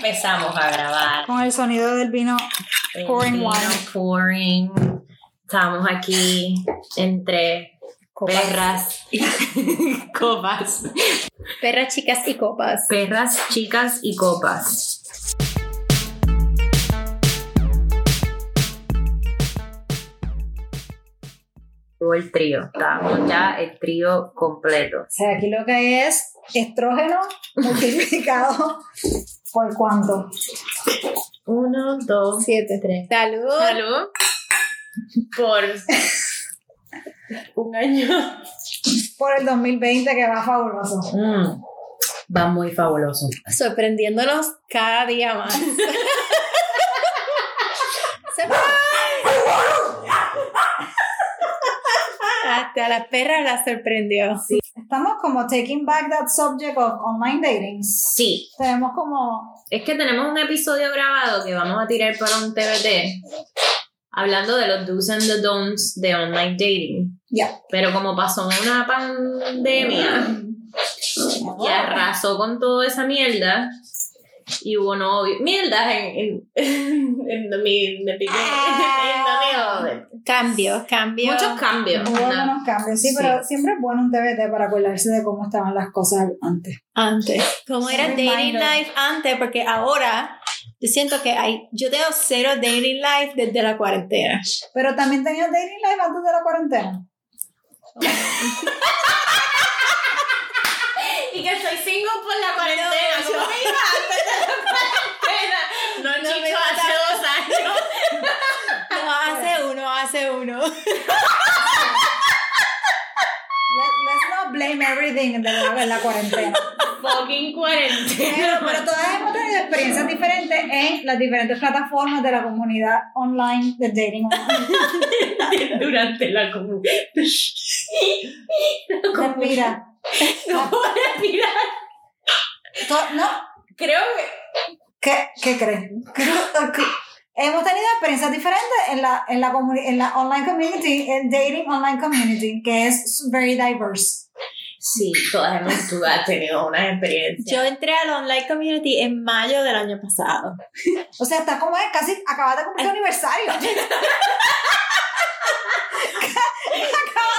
empezamos a grabar. Con el sonido del vino. El Pouring vino wine. pouring. Estamos aquí entre Copas. perras y copas. Perras, chicas y copas. Perras, chicas y copas. El trío. Estamos ya el trío completo. O sea, aquí lo que hay es estrógeno multiplicado por cuánto. Uno, dos, Siete. tres. Salud. Salud. Por un año. Por el 2020 que va fabuloso. Mm, Va muy fabuloso. Sorprendiéndonos cada día más. Hasta la perra la sorprendió. Estamos como taking back that subject of online dating. Sí, Tenemos como. es que tenemos un episodio grabado que vamos a tirar para un TBT hablando de los do's and the don'ts de online dating. Ya. Pero como pasó una pandemia y arrasó con toda esa mierda y hubo novio mierdas en en en of it. Cambios, cambios. muchos cambios Hubo ¿no? algunos cambios, sí, Sí. pero siempre es bueno un TBT para acordarse de cómo estaban las cosas antes. Antes. ¿Cómo era dating reminder. life antes? Porque ahora yo siento que hay, yo tengo cero dating life desde la cuarentena. Pero también tenías dating life antes de la cuarentena. y que soy single por la cuarentena No, ¿cómo yo- me iba antes de la cuarentena? No, me hace dos años. No, hace uno, hace uno. Let, let's not blame everything de la, de la cuarentena. fucking cuarentena pero todas hemos tenido experiencias diferentes en las diferentes plataformas de la comunidad online de dating. Online. durante la comunidad. Mira, no puedo respirar. No, creo que ¿qué, qué que Hemos tenido experiencias diferentes en la, en, la en la online community, en dating online community, que es very diverse. sí todas hemos tú has tenido una experiencia Yo entré al online community en mayo del año pasado. O sea, está como es, casi acabas de cumplir tu aniversario.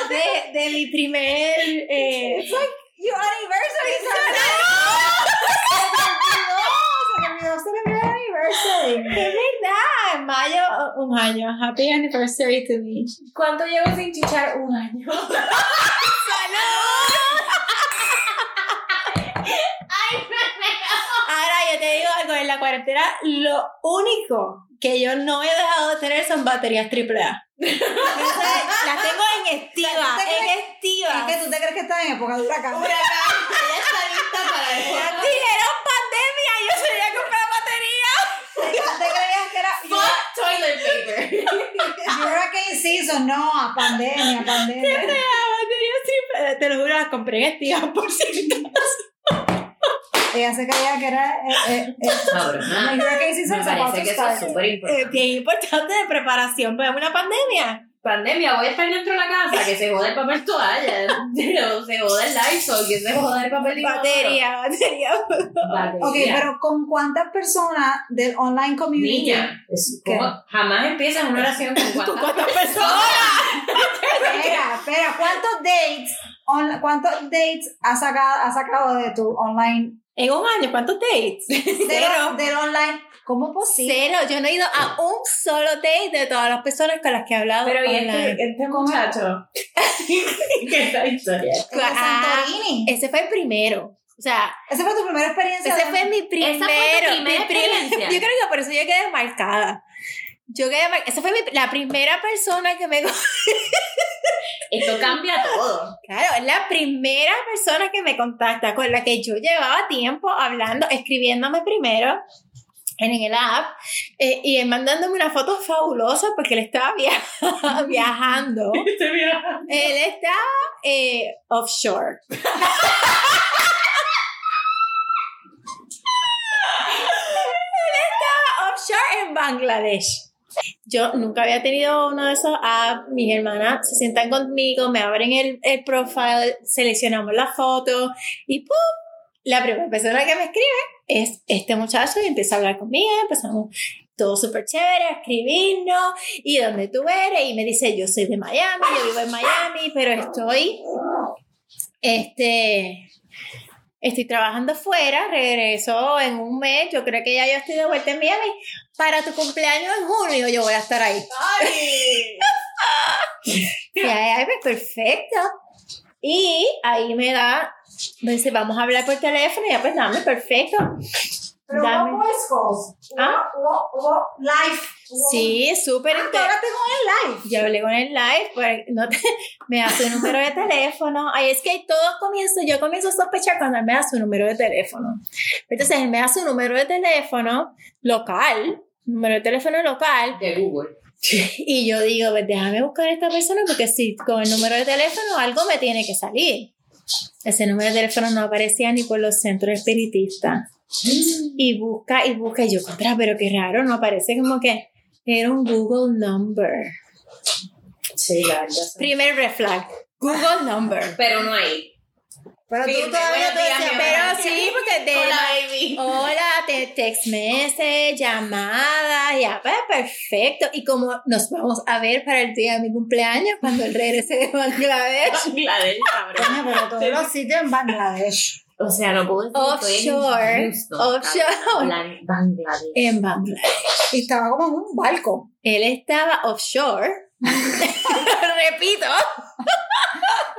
De, de mi primer. Eh, Your anniversary is Se me olvidó celebrar anniversary. Es verdad, en mayo, un año. Happy anniversary to me. ¿cuánto llevo sin chichar? un año Ahora yo te digo algo, en la cuarentena lo único que yo no he dejado de tener son baterías AAA. Las tengo en estiva, ¿Tú te en estiva. Es que tú te crees que estás en época de huracán. huracán está lista para el te creías que era fuck toilet paper hurricane season? No, a pandemia, pandemia. baterías triple, te lo juro, las compré en estiva por si Ella se creía que era eh, eh, eh, hurricane season Me parece que eso es súper Eh, importante. bien importante de preparación para una pandemia. Pandemia, voy a estar dentro de la casa, que se joda el papel toalla, se joda el Lysol, que se joda el papel. Batería, batería. Batería. Ok, pero ¿con cuántas personas del online community? Niña, jamás empiezas una oración con cuántas ¿Cuántas personas? Espera, espera, ¿cuántos dates, on- cuántos dates has sacado, has sacado de tu online? En un año, ¿cuántos dates? Del, Cero. del online. ¿Cómo posible? Cero. Yo no he ido a un solo date de todas las personas con las que he hablado. Pero y este, este muchacho, ¿qué es la historia? Ah. Ese fue el primero. O sea, Esa fue tu primera experiencia. ese fue mi primero. Esa fue tu primera experiencia. Yo creo que por eso yo quedé marcada. Yo quedé mar- Esa fue mi- la primera persona que me. Esto cambia todo. Claro, es la primera persona que me contacta con la que yo llevaba tiempo hablando, escribiéndome primero en el app eh, y mandándome una foto fabulosa porque él estaba via- viajando. Él estaba eh, offshore. él estaba offshore en Bangladesh. Yo nunca había tenido uno de esos apps. Mis hermanas se sientan conmigo, me abren el, el profile, seleccionamos la foto y ¡pum! La primera persona que me escribe es este muchacho y empieza a hablar conmigo, empezamos todo súper chévere, a escribirnos, y dónde tú eres, y me dice, yo soy de Miami, yo vivo en Miami, pero estoy, este, estoy trabajando fuera, regreso en un mes, yo creo que ya yo estoy de vuelta en Miami, para tu cumpleaños en junio yo voy a estar ahí. ¡Ay! Y ahí, ay, pues, perfecto. Y ahí me da, me dice, vamos a hablar por teléfono, y ya pues dame, perfecto. Pero Dame. hubo voice calls. ¿Ah? hubo, hubo live. Hubo- Sí, súper Ah, hablaste con el live. Yo hablé con el live, pues no te- me da su número de teléfono. Ay, es que todo comienza, yo comienzo a sospechar cuando él me da su número de teléfono. Entonces él me da su número de teléfono local, número de teléfono local, De Google. y yo digo, pues déjame buscar a esta persona porque si con el número de teléfono algo me tiene que salir. Ese número de teléfono no aparecía ni por los centros espiritistas. Y busca y busca, y yo, contra, pero qué raro, no aparece como que era un Google number. Sí, la. Primer red flag. Google number. Pero no hay. Pero tú todavía te decías, Pero sí, porque de Hola, baby. Hola, te text message, llamadas, ya, pues perfecto. Y como nos vamos a ver para el día de mi cumpleaños, cuando él regrese de Bangladesh. Bangladesh, cabrón. Pero todos los sitios en Bangladesh. O sea, no puedo decir estoy en Offshore. Offshore. Bangladesh. En Bangladesh. Y estaba como en un barco. Él estaba offshore. Repito,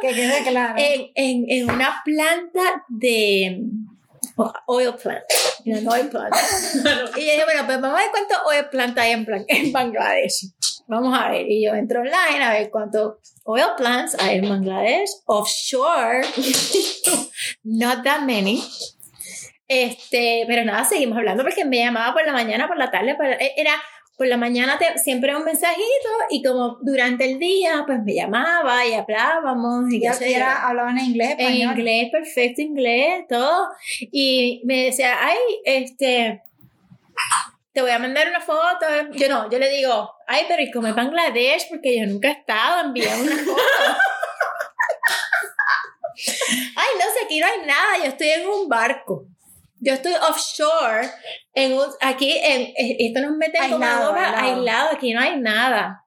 Que quede claro. en, en, en una planta de oil plant. En oil plant. Y yo dije, bueno, pues vamos a ver cuánto oil plant hay en, en Bangladesh. Vamos a ver. Y yo entro online a ver cuántos oil plants hay en Bangladesh. Offshore. Not that many. Este, pero nada, seguimos hablando porque me llamaba por la mañana, por la tarde, por- e, era por la mañana te- siempre un mensajito y como durante el día pues me llamaba y hablábamos y ya era, hablaban en inglés, En español. inglés, perfecto inglés, todo. Y me decía, ay, este, te voy a mandar una foto. Yo no, yo le digo, ay, pero ¿y cómo es Bangladesh? Porque yo nunca he estado, envíame una foto. ay, no sé, aquí no hay nada, yo estoy en un barco. Yo estoy offshore, en un, aquí, en, esto nos mete agua aislado. aislado, aquí no hay nada.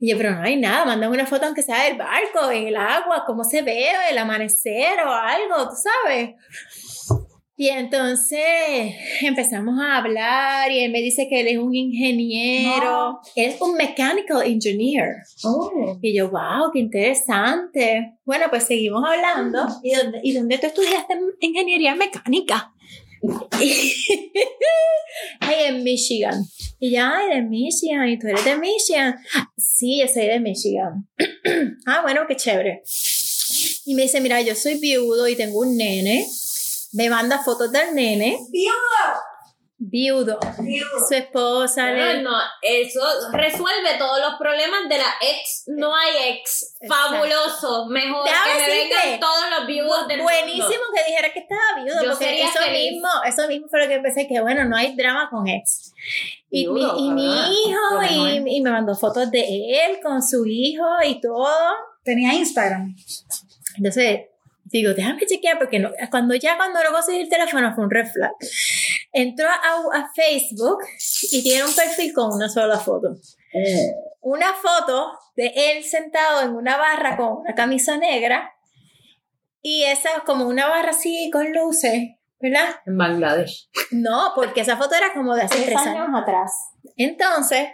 Y yo, pero no hay nada, mándame una foto aunque sea del barco, en el agua, cómo se ve, el amanecer o algo, tú sabes. Y entonces empezamos a hablar y él me dice que él es un ingeniero, No. él es un mechanical engineer. Oh. Y yo, wow, qué interesante. Bueno, pues seguimos hablando. ¿Y dónde, ¿y dónde tú estudiaste ingeniería mecánica? ay, en Michigan. Y ya, de Michigan. ¿Y tú eres de Michigan? Sí, yo soy de Michigan. ah, bueno, qué chévere. Y me dice, mira, yo soy viudo y tengo un nene. Me manda fotos del nene. Viudo. Su esposa No, le... no, eso resuelve todos los problemas de la ex. No hay ex. Exacto. Fabuloso. Mejor Déjame que me decirte, vengan todos los viudos del Buenísimo mundo. que dijera que estaba viudo, Yo porque sería eso feliz. mismo, eso mismo fue lo que pensé, que bueno, no hay drama con ex. Y, Viudo, mi, y mi ¿verdad? hijo, y, y me mandó fotos de él con su hijo y todo. Tenía Instagram. Entonces, digo, déjame chequear, porque no, cuando ya cuando no conseguí el teléfono fue un red flag. Entró a, a Facebook y tiene un perfil con una sola foto. Una foto de él sentado en una barra con una camisa negra y esa como una barra así con luces, ¿verdad? En Bangladesh. No, porque esa foto era como de hace tres años atrás. Entonces,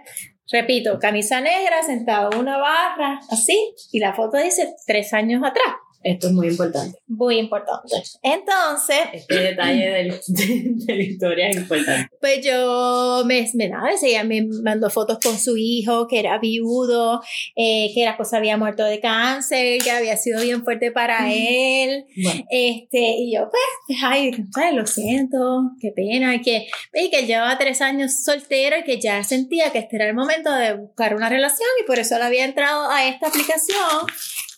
repito, camisa negra, sentado en una barra, así, y la foto dice tres años atrás. Esto es muy importante. Muy importante. Entonces, Este detalle del- de, de la historia es importante. pues yo me, me, nada, ella me mandó fotos con su hijo, que era viudo, eh, que la cosa había muerto de cáncer, que había sido bien fuerte para él. Bueno, Este, y yo, pues, ay, ay, lo siento, qué pena, y que, y que él llevaba tres años soltero y que ya sentía que este era el momento de buscar una relación y por eso él había entrado a esta aplicación,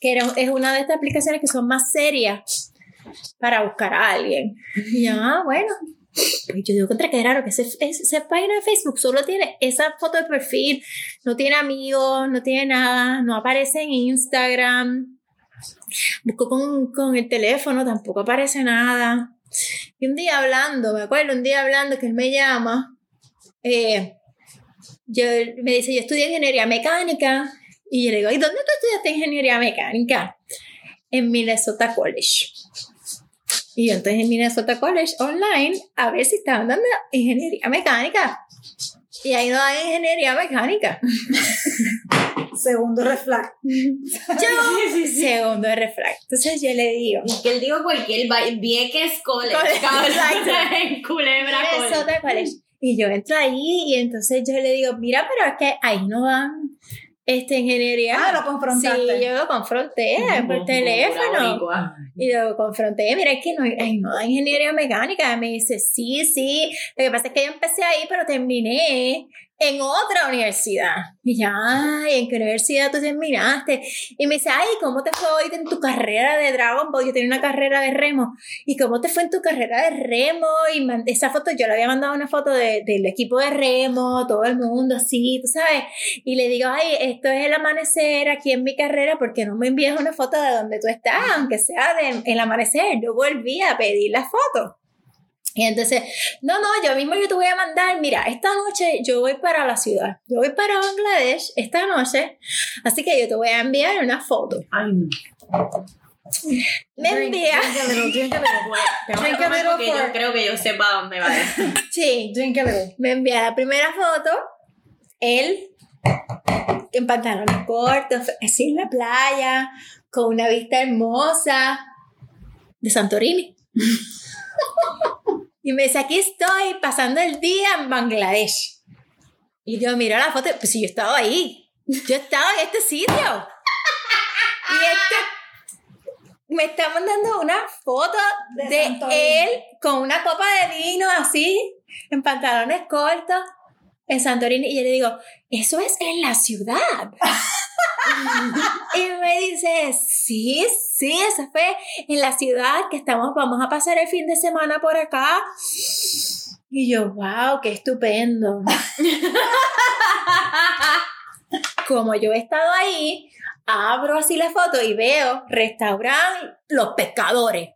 que era, es una de estas aplicaciones que son más serias para buscar a alguien. Y yo, ah, bueno. Y yo digo, contra qué raro que esa página de Facebook solo tiene esa foto de perfil, no tiene amigos, no tiene nada, no aparece en Instagram. Busco con, con el teléfono, tampoco aparece nada. Y un día hablando, me acuerdo, un día hablando que él me llama, eh, yo, me dice, yo estudié ingeniería mecánica. Y yo le digo, ¿y dónde tú estudiaste ingeniería mecánica? En Minnesota College. Y yo entonces en Minnesota College online a ver si estaban dando ingeniería mecánica. Y ahí no hay ingeniería mecánica. Segundo reflag. Yo, segundo refrag. Entonces yo le digo, Y que él dijo cualquier va- Vieques College. College. En Culebra College. Minnesota College. Y yo entro ahí y entonces yo le digo, mira, pero es que ahí no dan este, ingeniería. Ah, lo confrontaste. Sí, yo lo confronté por teléfono. Y lo confronté, mira, es que no, ay, no ingeniería mecánica. Me dice, sí, sí. Lo que pasa es que yo empecé ahí, pero terminé en otra universidad. Y ya, ay, ¿en qué universidad tú terminaste? Y me dice, ay, ¿cómo te fue hoy en tu carrera de Dragon Ball? Yo tenía una carrera de remo. ¿Y cómo te fue en tu carrera de remo? Y esa foto, yo le había mandado una foto de- del equipo de remo, todo el mundo así, tú sabes. Y le digo, ay, esto es el amanecer aquí en mi carrera, porque no me envías una foto de donde tú estás, aunque sea de el amanecer? Yo volví a pedir la foto. Y entonces, no, no, yo mismo yo te voy a mandar, mira, esta noche yo voy para la ciudad, yo voy para Bangladesh esta noche, así que yo te voy a enviar una foto. Ay, no. Me envía, Drink drink yo creo que yo sepa dónde va sí, Drink me envía la primera foto, él en pantalones cortos, así en la playa, con una vista hermosa de Santorini. Y me dice, aquí estoy pasando el día en Bangladesh. Y yo miro la foto, pues si yo estaba ahí, yo estaba en este sitio. Y este me está mandando una foto De de, él con una copa de vino así, en pantalones cortos, en Santorini. Y yo le digo, eso es en la ciudad. Y me dice, sí, sí, eso fue en la ciudad que estamos, vamos a pasar el fin de semana por acá. Y yo, wow, qué estupendo. Como yo he estado ahí, abro así la foto y veo restaurante Los Pescadores.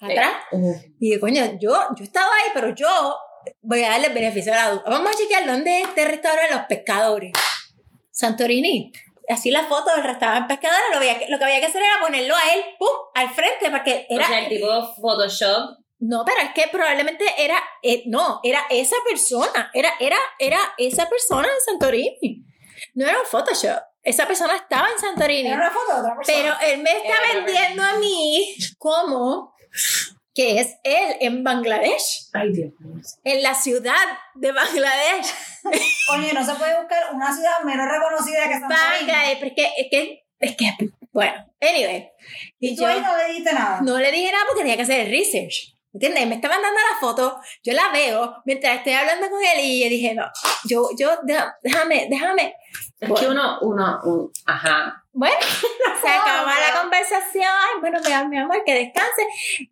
Atrás. Y digo, coño, yo, yo estaba ahí, pero yo voy a darle beneficio de la duda. Vamos a chequear dónde es este restaurante Los Pescadores. Santorini. Así la foto del restaurante Pescadores, lo, había que- lo que había que hacer era ponerlo a él, pum, al frente, porque era... o sea, el tipo Photoshop. No, pero es que probablemente era, eh, no, era esa persona, era, era, era esa persona en Santorini. No era un Photoshop. Esa persona estaba en Santorini. Era una foto de otra persona. Pero él me está Era vendiendo a mí como que es él en Bangladesh, Ay, Dios mío. en la ciudad de Bangladesh. Oye, no se puede buscar una ciudad menos reconocida que Santorini. Bangladesh, porque es que, es que, bueno, anyway. Y Y tú yo ahí no le dijiste nada. no le dije nada porque tenía que hacer el research. ¿Entiendes? Me está mandando la foto, yo la veo mientras estoy hablando con él y yo dije, no, yo, yo, déjame, déjame. Es Bueno. que uno, uno, un- ajá. Bueno, se acaba la conversación. Ay, bueno, mi, mi amor, que descanse.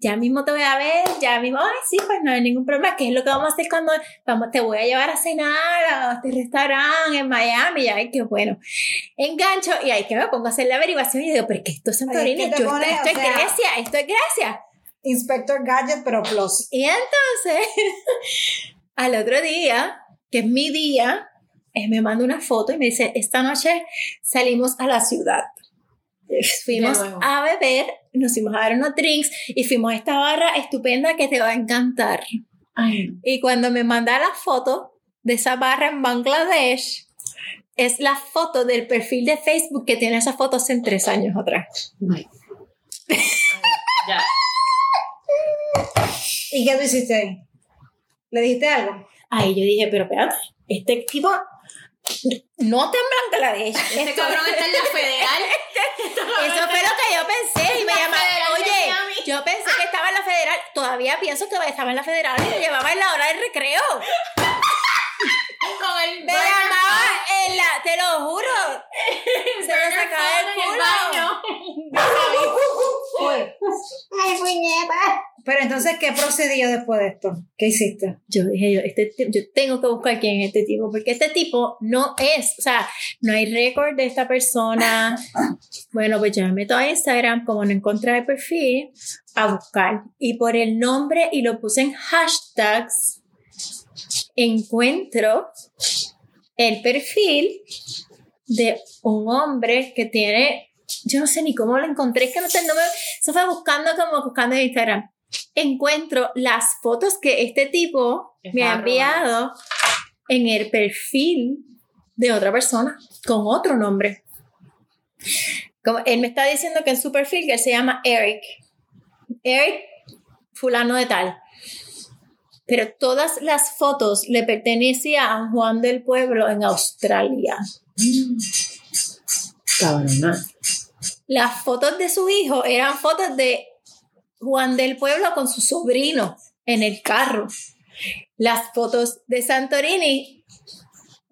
Ya mismo te voy a ver, ya mismo. Ay, sí, pues no hay ningún problema. ¿Qué es lo que vamos a hacer cuando vamos? Te voy a llevar a cenar a este restaurante en Miami. Y ay, qué bueno. Engancho y ahí que me pongo a hacer la averiguación y digo, pero que esto es Santorini, es esto es Grecia, esto es Grecia. Inspector Gadget, pero plus. Y entonces, al otro día, que es mi día, él me manda una foto y me dice, esta noche salimos a la ciudad. Fuimos a beber, nos fuimos a dar unos drinks y fuimos a esta barra estupenda que te va a encantar. Ay, Y cuando me manda la foto de esa barra en Bangladesh, es la foto del perfil de Facebook que tiene esa foto hace tres años atrás. ay. Ay, ya. ¿Y qué tú hiciste ahí? ¿Le dijiste algo? Ahí yo dije, pero espérate, este tipo no en Bangladesh. Este Esto- cabrón está en la federal. Eso fue lo que yo pensé y me La llamaron. Oye, yo pensé que estaba en la federal. Todavía pienso que estaba en la federal y me llevaba en la hora del recreo. Con el Me llamaba en la. Te lo juro. Se me sacaba el culo. Ay, puñeta. Pero entonces, ¿qué procedió después de esto? ¿Qué hiciste? Yo dije, yo, este, yo tengo que buscar quién es este tipo, porque este tipo no es, o sea, no hay récord de esta persona. Bueno, pues yo me meto a Instagram, como no encontré el perfil, a buscar. Y por el nombre, y lo puse en hashtags, encuentro el perfil de un hombre que tiene, yo no sé ni cómo lo encontré, es que no sé, no me, eso fue buscando como buscando en Instagram. Encuentro las fotos que este tipo me ha Está enviado en el perfil de otra persona con otro nombre. Como él me está diciendo que en su perfil que él se llama Eric. Eric fulano de tal. Pero todas las fotos le pertenecían a Juan del Pueblo en Australia. Cabrona. Las fotos de su hijo eran fotos de Juan del Pueblo con su sobrino en el carro. Las fotos de Santorini,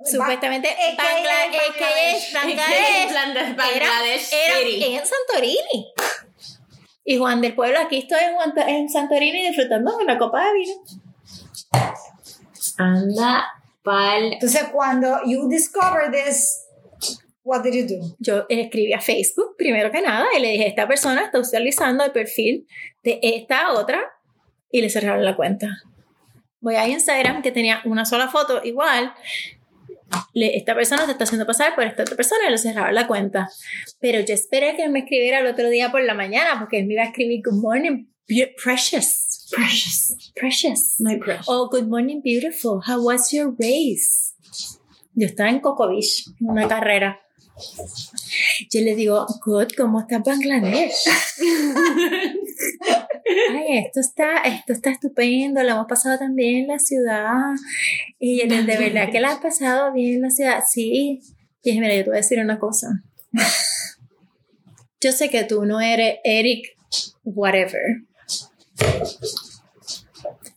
supuestamente Bangladesh, Bangladesh. era, en Santorini. Y Juan del Pueblo, aquí estoy en, Juan- en Santorini disfrutando de una copa de vino. Anda pal. Entonces, cuando you discover this, what did you do? Yo escribí a Facebook, primero que nada, y le dije, esta persona está utilizando el perfil de esta otra, y le cerraron la cuenta. Voy a Instagram, que tenía una sola foto igual, le- esta persona se está haciendo pasar por esta otra persona y le cerraron la cuenta. Pero yo esperé que él me escribiera el otro día por la mañana, porque él me iba a escribir, good morning, precious, Precious. precious. My precious. Oh, good morning, beautiful. How was your race? Yo estaba en Coco Beach, una carrera. Yo le digo, good, ¿cómo está Bangladesh? Ay, esto está, esto está estupendo, lo hemos pasado tan bien en la ciudad. Y yo, de verdad que la has pasado bien en la ciudad. Sí. Y dije, mira, yo te voy a decir una cosa. Yo sé que tú no eres Eric, whatever.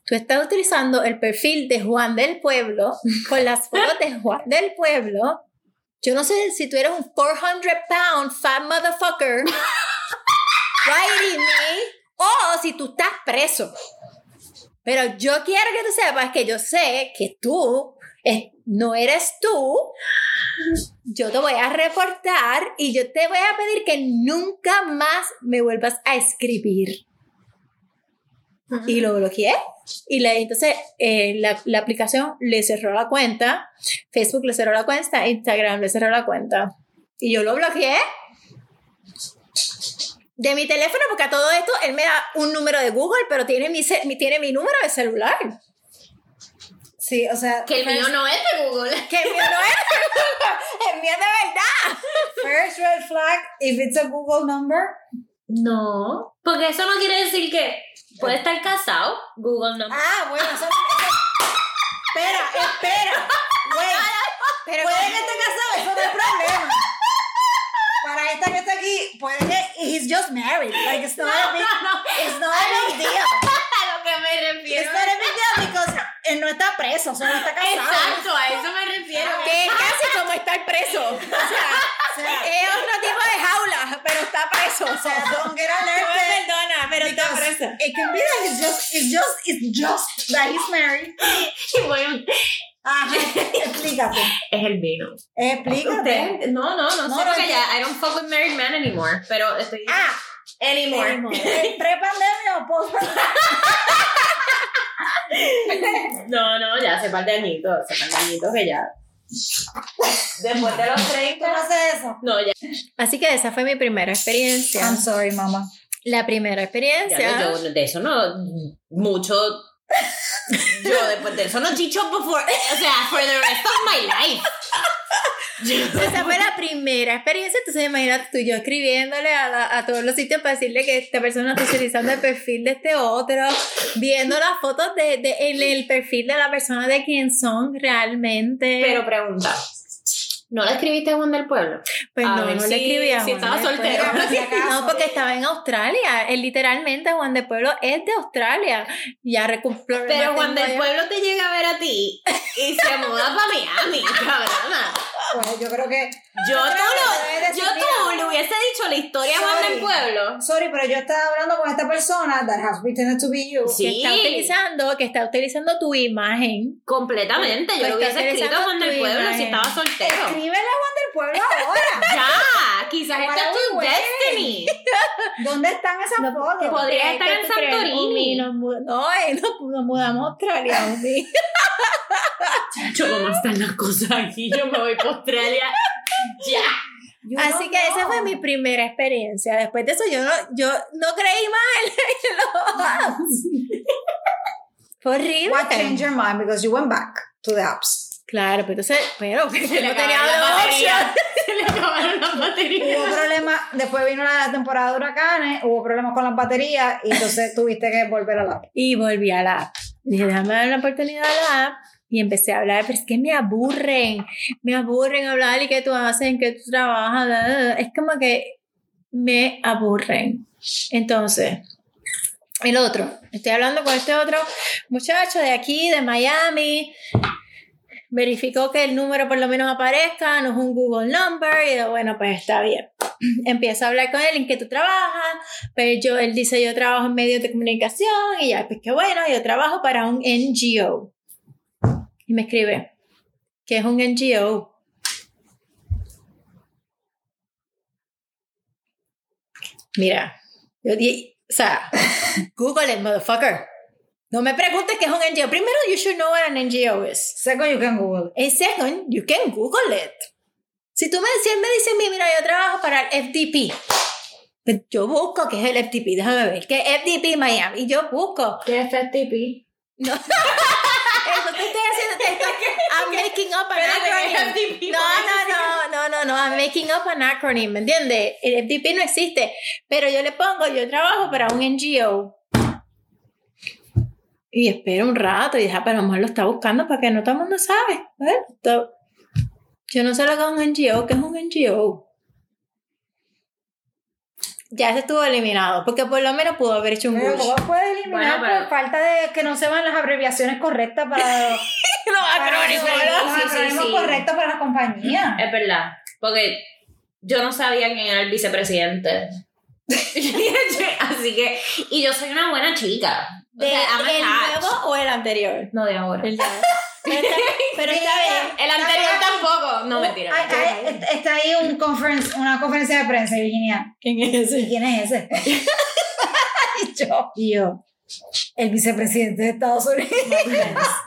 Tú estás utilizando el perfil de Juan del Pueblo con las fotos de Juan del Pueblo. Yo no sé si tú eres un 400 pound fat motherfucker writing me o si tú estás preso. Pero yo quiero que tú sepas que yo sé que tú eh, no eres tú. Yo te voy a reportar y yo te voy a pedir que nunca más me vuelvas a escribir. Y lo bloqueé. Y le, entonces eh, la, la aplicación le cerró la cuenta, Facebook le cerró la cuenta, Instagram le cerró la cuenta. Y yo lo bloqueé de mi teléfono, porque a todo esto él me da un número de Google, pero tiene mi, tiene mi número de celular. Sí, o sea, Que el mío no es de Google. Que el mío no es, el mío es de verdad. first red flag, if it's a Google number, No. Porque eso no quiere decir que puede estar casado. Google no. ah, bueno, eso, espera, espera, Pero puede que esté casado, eso no es problema. Para esta que está aquí, puede que he's just married, like it's not a big, it's not a big deal. a lo que me It's refiero. not a big deal because él no está preso, solo está casado. Exacto, a eso me refiero. que es casi como estar preso. O sea, sea, es otro tipo de jaula, pero está preso. o sea, don't get Tú me alerted. perdona, pero está preso. it can be that it's just, it's just, it's just that he's married. Y bueno, Ajá, explícate. es el vino. Explícate. Usted- no, no, no, No, sé no, porque ya I don't fuck with married men anymore. Pero estoy. Ah, anymore. ¿eh, ¿pre-pandemia o post No, no, ya hace par de añitos, hace par de añitos que ya. Después de los ¿Tú 30. no haces eso? No, ya. Así que esa fue mi primera experiencia. I'm sorry, mamá. La primera experiencia. ya yo, yo de eso no. Mucho. Yo después de eso no chicho before. O sea, for the rest of my life. Esa fue la primera experiencia, entonces imagínate tú yo escribiéndole a, la- a todos los sitios para decirle que esta persona está utilizando el perfil de este otro, viendo las fotos de, de en el perfil de la persona de quién son realmente. Pero pregunta. ¿No le escribiste a Juan del Pueblo? pues a no, ver no si- le escribí a si Juan estaba de soltero. Si. No, porque estaba en Australia. Él literalmente, Juan de Pueblo es de Australia. Ya recuperó. Pero Juan del Pueblo te llega a ver a ti y se muda para Miami, cabrona. Pues yo creo que Yo tú, lo, decir, yo tú mira. hubiese dicho la historia Juan del Sorry. pueblo. Sorry, pero yo estaba hablando con esta persona that has pretended to be you. Sí. Que está utilizando, que está utilizando tu imagen. Completamente. Yo Pues lo hubiese escrito a Juan del pueblo si estaba soltero. Escríbele a Juan del Pueblo ahora. Ya, quizás esta es tu destiny. ¿Dónde están esas No, fotos? ¿qué tú Podría estar ¿Qué en? Santorini. Nos mu- No, eh, nos, mudamos a Australia. Yo, ¿cómo están las cosas aquí? Yo me voy para Australia. Ya. You Así don't que esa fue mi primera experiencia. Después de eso yo no, yo no creí más en los apps. Fue horrible. What changed your mind because you went back to the apps? Claro, pero entonces, pero que Se le no tenía opción. Se le acabaron las baterías. Hubo problemas, después vino la temporada de huracanes, hubo problemas con las baterías y entonces tuviste que volver a la app. Y volví a la app. Dije, déjame dar una oportunidad a la app. Y empecé a hablar, pero es que me aburren. Me aburren hablar y qué tú haces, en qué tú trabajas. Es como que me aburren. Entonces, el otro. Estoy hablando con este otro muchacho de aquí, de Miami. Verificó que el número por lo menos aparezca, no es un Google number. Y bueno, pues está bien. Empiezo a hablar con él en qué tú trabajas. Pues yo, él dice, yo trabajo en medios de comunicación y ya, pues qué bueno, yo trabajo para un NGO. Y me escribe, ¿qué es un NGO? Mira, yo di, o sea, Google it, motherfucker. No me preguntes qué es un NGO. Primero, you should know what an NGO is. Second, you can Google. And second, you can Google it. Si tú me, si él me dice, "Mi- mira, yo trabajo para el FDP. Pues yo busco qué es el FDP, déjame ver, ¿qué es FDP Miami? Y yo busco. ¿Qué es FTP? No. Eso te estoy haciendo, te estoy, I'm making up an acronym. No, no, no, no, no, no, I'm making up an acronym, ¿me entiendes? El FDP no existe, pero yo le pongo, yo trabajo para un NGO. Y espero un rato y dije, ah, pero a lo mejor lo está buscando porque no todo el mundo sabe. Yo no sé lo que es un NGO, ¿qué es un NGO? Ya se estuvo eliminado, porque por lo menos pudo haber hecho un Pero. ¿cómo puedes eliminar Bueno, pero- por falta de que no se van las abreviaciones correctas para Los para acrónimos, los ¿verdad? Sí, sí, acrónimos sí. correctos para la compañía? Es verdad. Porque yo no sabía quién era el vicepresidente. Así que, y yo soy una buena chica. O ¿De sea, ¿El nuevo o el anterior? No, de ahora. El de ahora. Pero está, pero está bien. El anterior tampoco. No, mentira. Hay- hay- está ahí un conference, una conferencia de prensa, Virginia. ¿Quién es ¿Y quién es ese? y yo. Y yo. El vicepresidente de Estados Unidos.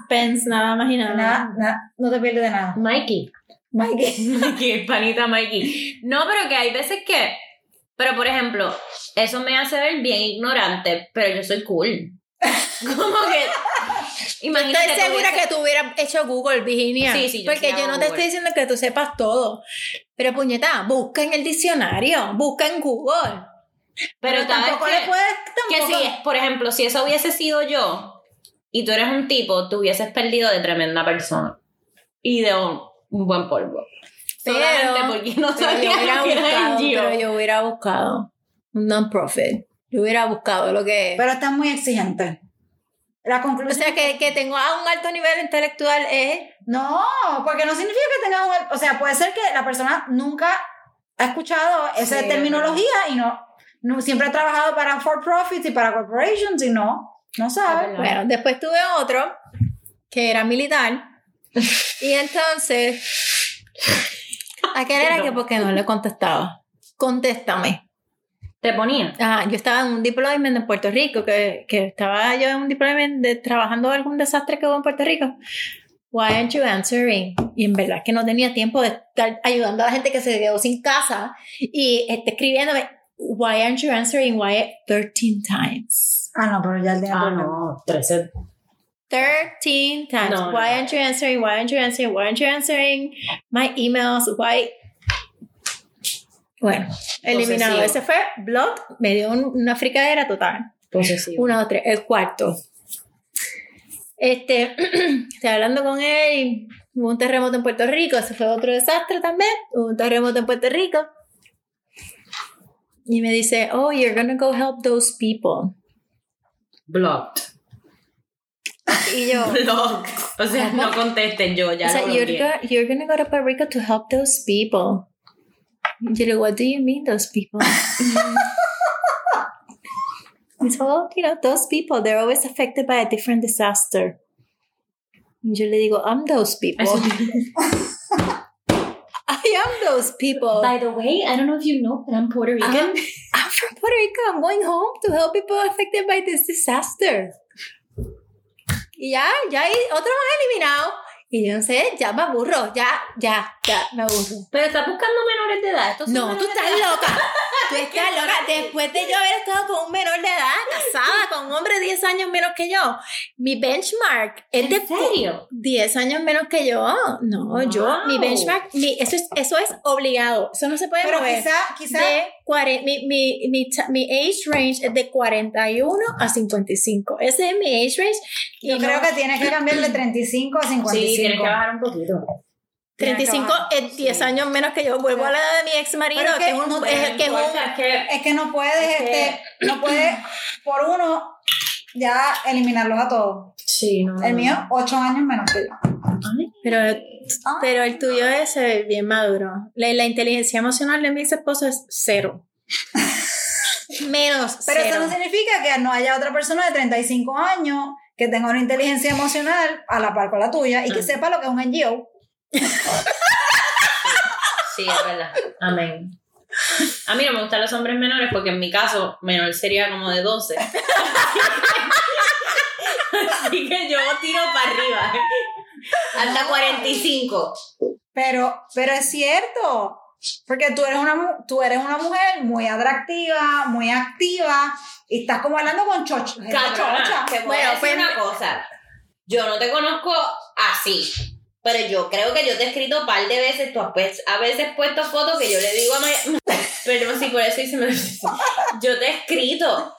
Pence, nada más y nada. nada, nada, no te pierdes de nada. Mikey. Mikey. Mikey, panita Mikey. No, pero que hay veces que. Pero por ejemplo, eso me hace ver bien ignorante, pero yo soy cool. Como que. Imagínate. Estoy segura tuviese- que tú hubieras hecho Google, Virginia. Sí, sí, yo Porque yo no te Google. estoy diciendo que tú sepas todo. Pero puñeta, busca en el diccionario, busca en Google. Pero, tal tampoco vez le que- puedes. Que Tampoco. si, por ejemplo, si eso hubiese sido yo y tú eres un tipo, tú hubieses perdido de tremenda persona y de un, un buen polvo. Pero- Solamente porque no Pero yo sabía lo que era NGO. pero yo hubiera buscado un non-profit. Yo hubiera buscado lo que Pero estás muy exigente. La O conclusión. sea, que, que tengo a un alto nivel intelectual es... No, porque no significa que tengas un. O sea, puede ser que la persona nunca ha escuchado esa Sí, terminología y no, no. Siempre ha trabajado para for profits y para corporations y no. No sabe. Bueno, después tuve otro que era militar. Y entonces... Aquel era que porque no le contestaba. Contéstame. Te ponía. Ah, yo estaba en un deployment en Puerto Rico, que, que estaba yo en un deployment de, trabajando algún desastre que hubo en Puerto Rico. Why aren't you answering? Y en verdad que no tenía tiempo de estar ayudando a la gente que se quedó sin casa y este, escribiéndome, Why aren't you answering? Why 13 times? Ah, no, pero ya el día Ah, no. 13. 13 times. No, why no. aren't you answering? Why aren't you answering? Why aren't you answering my emails? Why? Bueno, eliminado. Posesivo. Ese fue block. Me dio un- una fricadera total. Posesivo. Uno, dos, tres. El cuarto. Este, estoy hablando con él y hubo un terremoto en Puerto Rico. Ese fue otro desastre también. Hubo un terremoto en Puerto Rico. Y me dice, oh, you're gonna go help those people. Blocked. Y yo, Blocked. O sea, no contesten yo, ya o sea, lo you're, go- you're gonna go to Puerto Rico to help those people. Yo le digo, what do you mean those people? It's all, you know, those people, they're always affected by a different disaster. Yo le digo, I'm those people. I am those people. By the way, I don't know if you know, but I'm Puerto ah, Rican. I'm, I'm from Puerto Rico. I'm going home to help people affected by this disaster. Y ya, ya hay otros eliminados. Y yo no sé, ya me aburro. Ya, ya, ya, me aburro. Pero estás buscando menores de edad. Estos son No, tú de estás edad. loca. Tú estás loca. Después de yo haber estado con un menor de edad, casada, con un hombre 10 años menos que yo, mi benchmark es de ¿En serio? 10 años menos que yo. No, yo, mi benchmark, mi, eso, es, eso es obligado. Eso no se puede Pero mover. quizá, quizá, de 40, mi, mi, mi, mi age range es de 41 a 55. Ese es mi age range. Y yo no- creo que tienes que cambiar de 35 a 55. Sí, tienes que bajar un poquito. 35 es 10 años menos que yo. Vuelvo a la edad de mi ex marido, es que, que es un, no es- No que es un- importa, es que Es que no puedes, Es que- este, no puedes por uno ya eliminarlos a todos. Sí, no. El mío, 8 años menos que yo. pero, Ah. pero el tuyo es eh, bien maduro. La, la inteligencia emocional de mi ex esposo es cero. Menos Pero cero. eso no significa que no haya otra persona de 35 años que tenga una inteligencia emocional a la par con la tuya y que Ah. sepa lo que es un NGO. Sí, es verdad. Amén. A mí no me gustan los hombres menores porque en mi caso, menor sería como de 12. Así que yo tiro para arriba. Hasta 45. Pero, pero es cierto. Porque tú eres, una, tú eres una mujer muy atractiva, muy activa, y estás como hablando con chocho. Chocha. te voy a decir pues- una cosa. Yo no te conozco así. Pero yo creo que yo te he escrito un par de veces. Tú has pues- a veces puesto fotos que yo le digo a Maya. Pero sí, por eso hice me Yo te he escrito.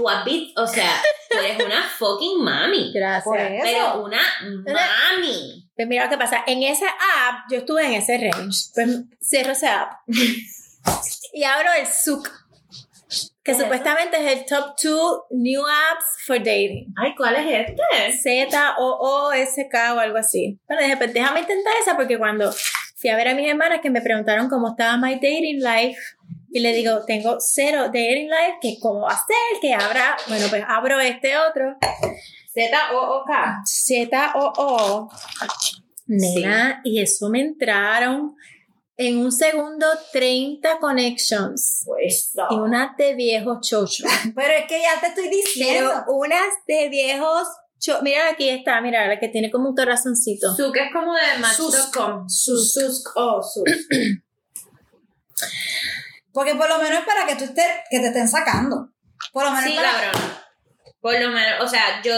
Tú has visto. O sea, tú eres una fucking mami. Gracias. Por eso. Pero una mami. Pues mira lo que pasa, en esa app, yo estuve en ese range, pues cierro esa app y abro el SUC, que ¿Qué es supuestamente es el top 2 new apps for dating. Ay, ¿cuál es este? Z-O-O-S-K o algo así. Bueno, dije, pues déjame intentar esa porque cuando fui a ver a mis hermanas que me preguntaron cómo estaba my dating life, y le digo, tengo cero dating life, que cómo va a ser, que abra, bueno, pues abro este otro, Z-O-O-K. Z-O-O. Nena, y eso me entraron en un segundo 30 connections. Pues Y unas de viejos chochos. Pero es que ya te estoy diciendo. Pero unas de viejos cho- Mira, aquí está, mira, la que tiene como un corazoncito. Su que es como de Match.com. Sus. Sus. Oh, sus. Porque por lo menos es para que tú estés, que te estén sacando. Por lo menos Sí, para, cabrón. Por lo menos, o sea, yo.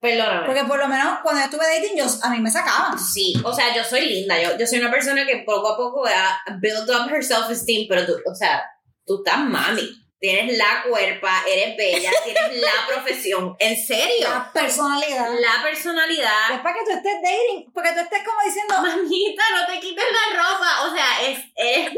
Perdóname. Porque por lo menos cuando yo estuve dating, yo, a mí me sacaban. Sí, o sea, yo soy linda, yo, yo soy una persona que poco a poco ha build up her self-esteem, pero tú, o sea, tú estás mami, tienes la cuerpa, eres bella, tienes la profesión, en serio, La personalidad. la personalidad. Es para que tú estés dating, porque tú estés como diciendo, Mamita, no te quites la ropa, o sea, es, es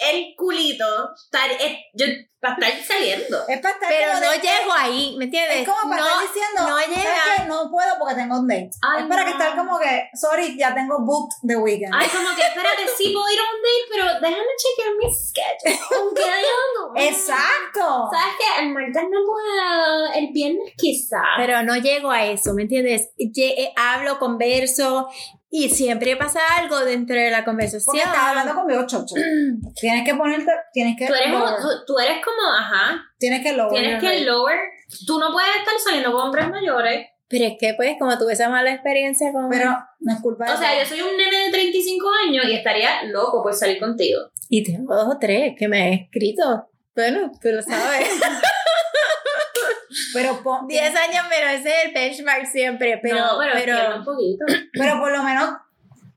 el culito, estar, es, yo, para estar saliendo. es para estar Pero como no de- llego ahí, ¿me entiendes? Es como para no, estar diciendo, no ¿sabes llega. No puedo porque tengo un date. Ay, es para que no. estar como que, sorry, ya tengo booked the weekend. Ay, como que espérate, sí puedo ir a un date, pero déjame chequear mi schedule. Aunque haya no. Exacto. ¿Sabes qué? El martes no puedo, el viernes quizá. Pero no llego a eso, ¿me entiendes? Eh, hablo, converso y siempre pasa algo dentro de la conversación. Porque estás hablando conmigo, chocho. tienes que ponerte, tienes que tú, eres, lower. tú, tú eres como, ajá, Tienes que lower. tienes que lower. Tú no puedes estar saliendo con hombres mayores. Pero es que, pues, como tuve esa mala experiencia con. Pero no es culpa de O sea, yo soy un nene de 35 años y estaría loco por salir contigo. Y tengo dos o tres que me he escrito. Bueno, pero sabes. Pero, pon- 10 años menos, ese es el benchmark siempre. Pero, no, pero, pero, un poquito. pero por lo menos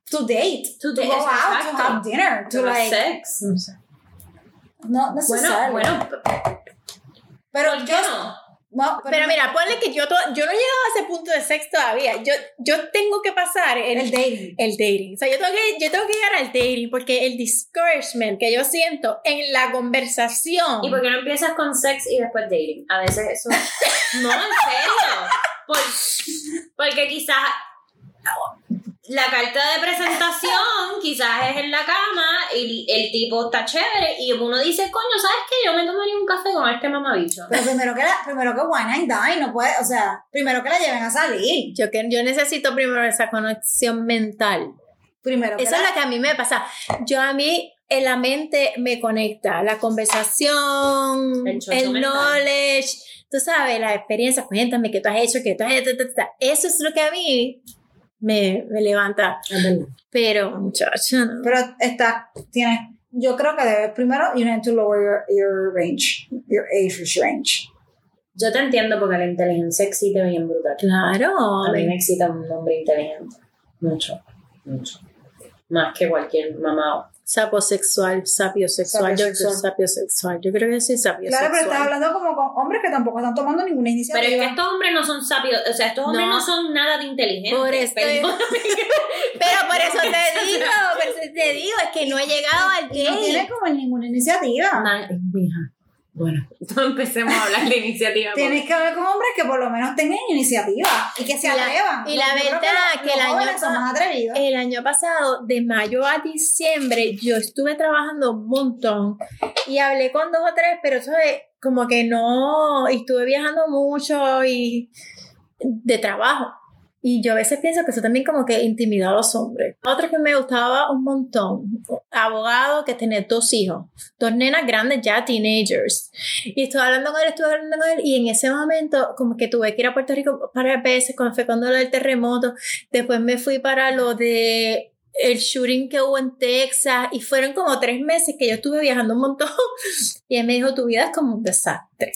to date, To to, date, go out, exacto. to have dinner, to To like, sex. no Bueno, necesariamente. bueno, pero ¿por yo, no? No, pero mira, ponle que yo, yo no he llegado a ese punto de sex todavía. Yo, yo tengo que pasar el, el dating. el dating. O sea, yo tengo, que, yo tengo que llegar al dating porque el discouragement que yo siento en la conversación. ¿Y por qué no empiezas con sex y después dating? A veces eso. no, en serio. Por- porque quizás. La carta de presentación quizás es en la cama y el tipo está chévere y uno dice, coño, ¿sabes qué? Yo me tomaría un café con este mamabicho. Pero primero que, la, primero que wine and dine, no puede, o sea, primero que la lleven a salir. Yo, que, yo necesito primero esa conexión mental. Primero que Eso es lo que a mí me pasa. Yo a mí en la mente me conecta la conversación, El el, knowledge, tú sabes, la experiencia. Cuéntame qué tú has hecho, qué tú has hecho. ta, ta, ta. Eso es lo que a mí me, me levanta. Pero, muchacho, no. Pero está, tienes, yo creo que debes, primero, you need to lower your, your range, your age range. Yo te entiendo porque la inteligencia excita bien brutal. Claro. A mí me excita un hombre inteligente. Mucho, mucho. Más que cualquier mamá. Saposexual, sapiosexual. Yo creo que soy Sapiosexual. Yo creo que soy sapiosexual. Claro, pero estás hablando como con hombres que tampoco están tomando ninguna iniciativa. Pero es que estos hombres no son sabios, o sea, estos hombres No. no, son nada de inteligentes. Por Perdóname. Pero por eso te digo, por eso te digo, es que no he llegado al Y no gay. tienes como ninguna iniciativa. Mija. Bueno, empecemos a hablar de iniciativa. Tienes que hablar con hombres que por lo menos tengan iniciativa y que se Y la- atrevan. y la verdad los- que los el año son más atrevidos. El año pasado, de mayo a diciembre, yo estuve trabajando un montón y hablé con dos o tres, pero eso de como que no, y estuve viajando mucho y de trabajo. Y yo a veces pienso que eso también como que intimida a los hombres. Otro que me gustaba un montón, abogado que tenía dos hijos, dos nenas grandes ya, teenagers. Y estuve hablando con él, estuve hablando con él, y en ese momento como que tuve que ir a Puerto Rico para veces, cuando fue cuando lo del terremoto, después me fui para lo de el shooting que hubo en Texas, y fueron como tres meses que yo estuve viajando un montón, y él me dijo, tu vida es como un desastre.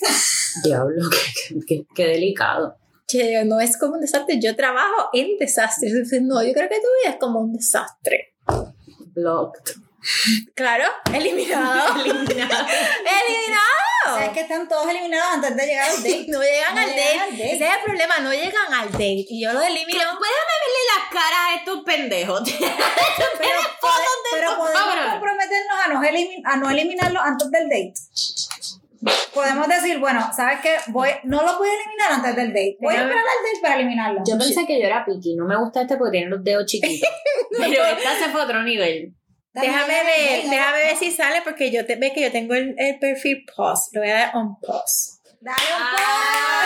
Diablo, qué, qué- qué delicado. Yo, no es como un desastre, yo trabajo en desastres. Entonces, no, yo creo que tu vida es como un desastre. Blocked. Claro, eliminado. Eliminado. eliminado. O sea, es que están todos eliminados antes de llegar al date. No llegan No al llegan date. al date. Ese es el problema, no llegan al date. Y yo los elimino. Déjame verle las caras a estos pendejos. Pero, pero podemos comprometernos a no, a no eliminarlo antes del date. Podemos decir, bueno, ¿sabes qué? Voy, no lo voy a eliminar antes del date. Voy a esperar al date para eliminarlo. Yo pensé que yo era piqui, no me gusta este porque tiene los dedos chiquitos. Pero esta se fue a otro nivel. Déjame ver, déjame ver si sale porque yo te, ves que yo tengo el, el perfil pause. Lo voy a dar on pause. Dale un Ah.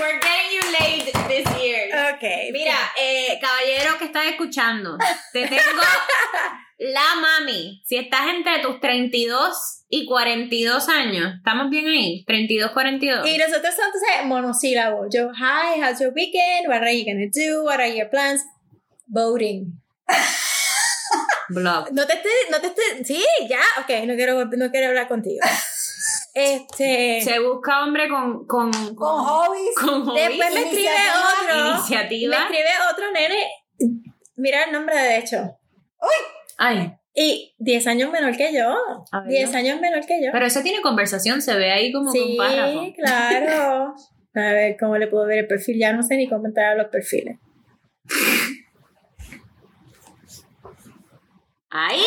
We're getting you late this year. Ok. Mira, eh, caballero que estás escuchando, te tengo la mami. Si estás entre tus 32 y 42 años, ¿estamos bien ahí? 32, 42. Y nosotros somos entonces monosílabos. Yo, hi, how's your weekend? What are you gonna do? What are your plans? Voting. Blog. No te esté, no te esté, sí, ya, ok, no quiero, no quiero hablar contigo. Este, Se busca hombre con, con, Con hobbies. con hobbies, después me escribe Iniciativa, otro, me iniciativa. escribe otro nene, mira el nombre de hecho, Ay, y 10 años menor que yo, A ver, 10 ¿no? años menor que yo. pero eso tiene conversación, se ve ahí como con Sí, párrafo. claro. A ver, ¿cómo le puedo ver el perfil? Ya no sé ni cómo entrar a los perfiles. ¡Ay!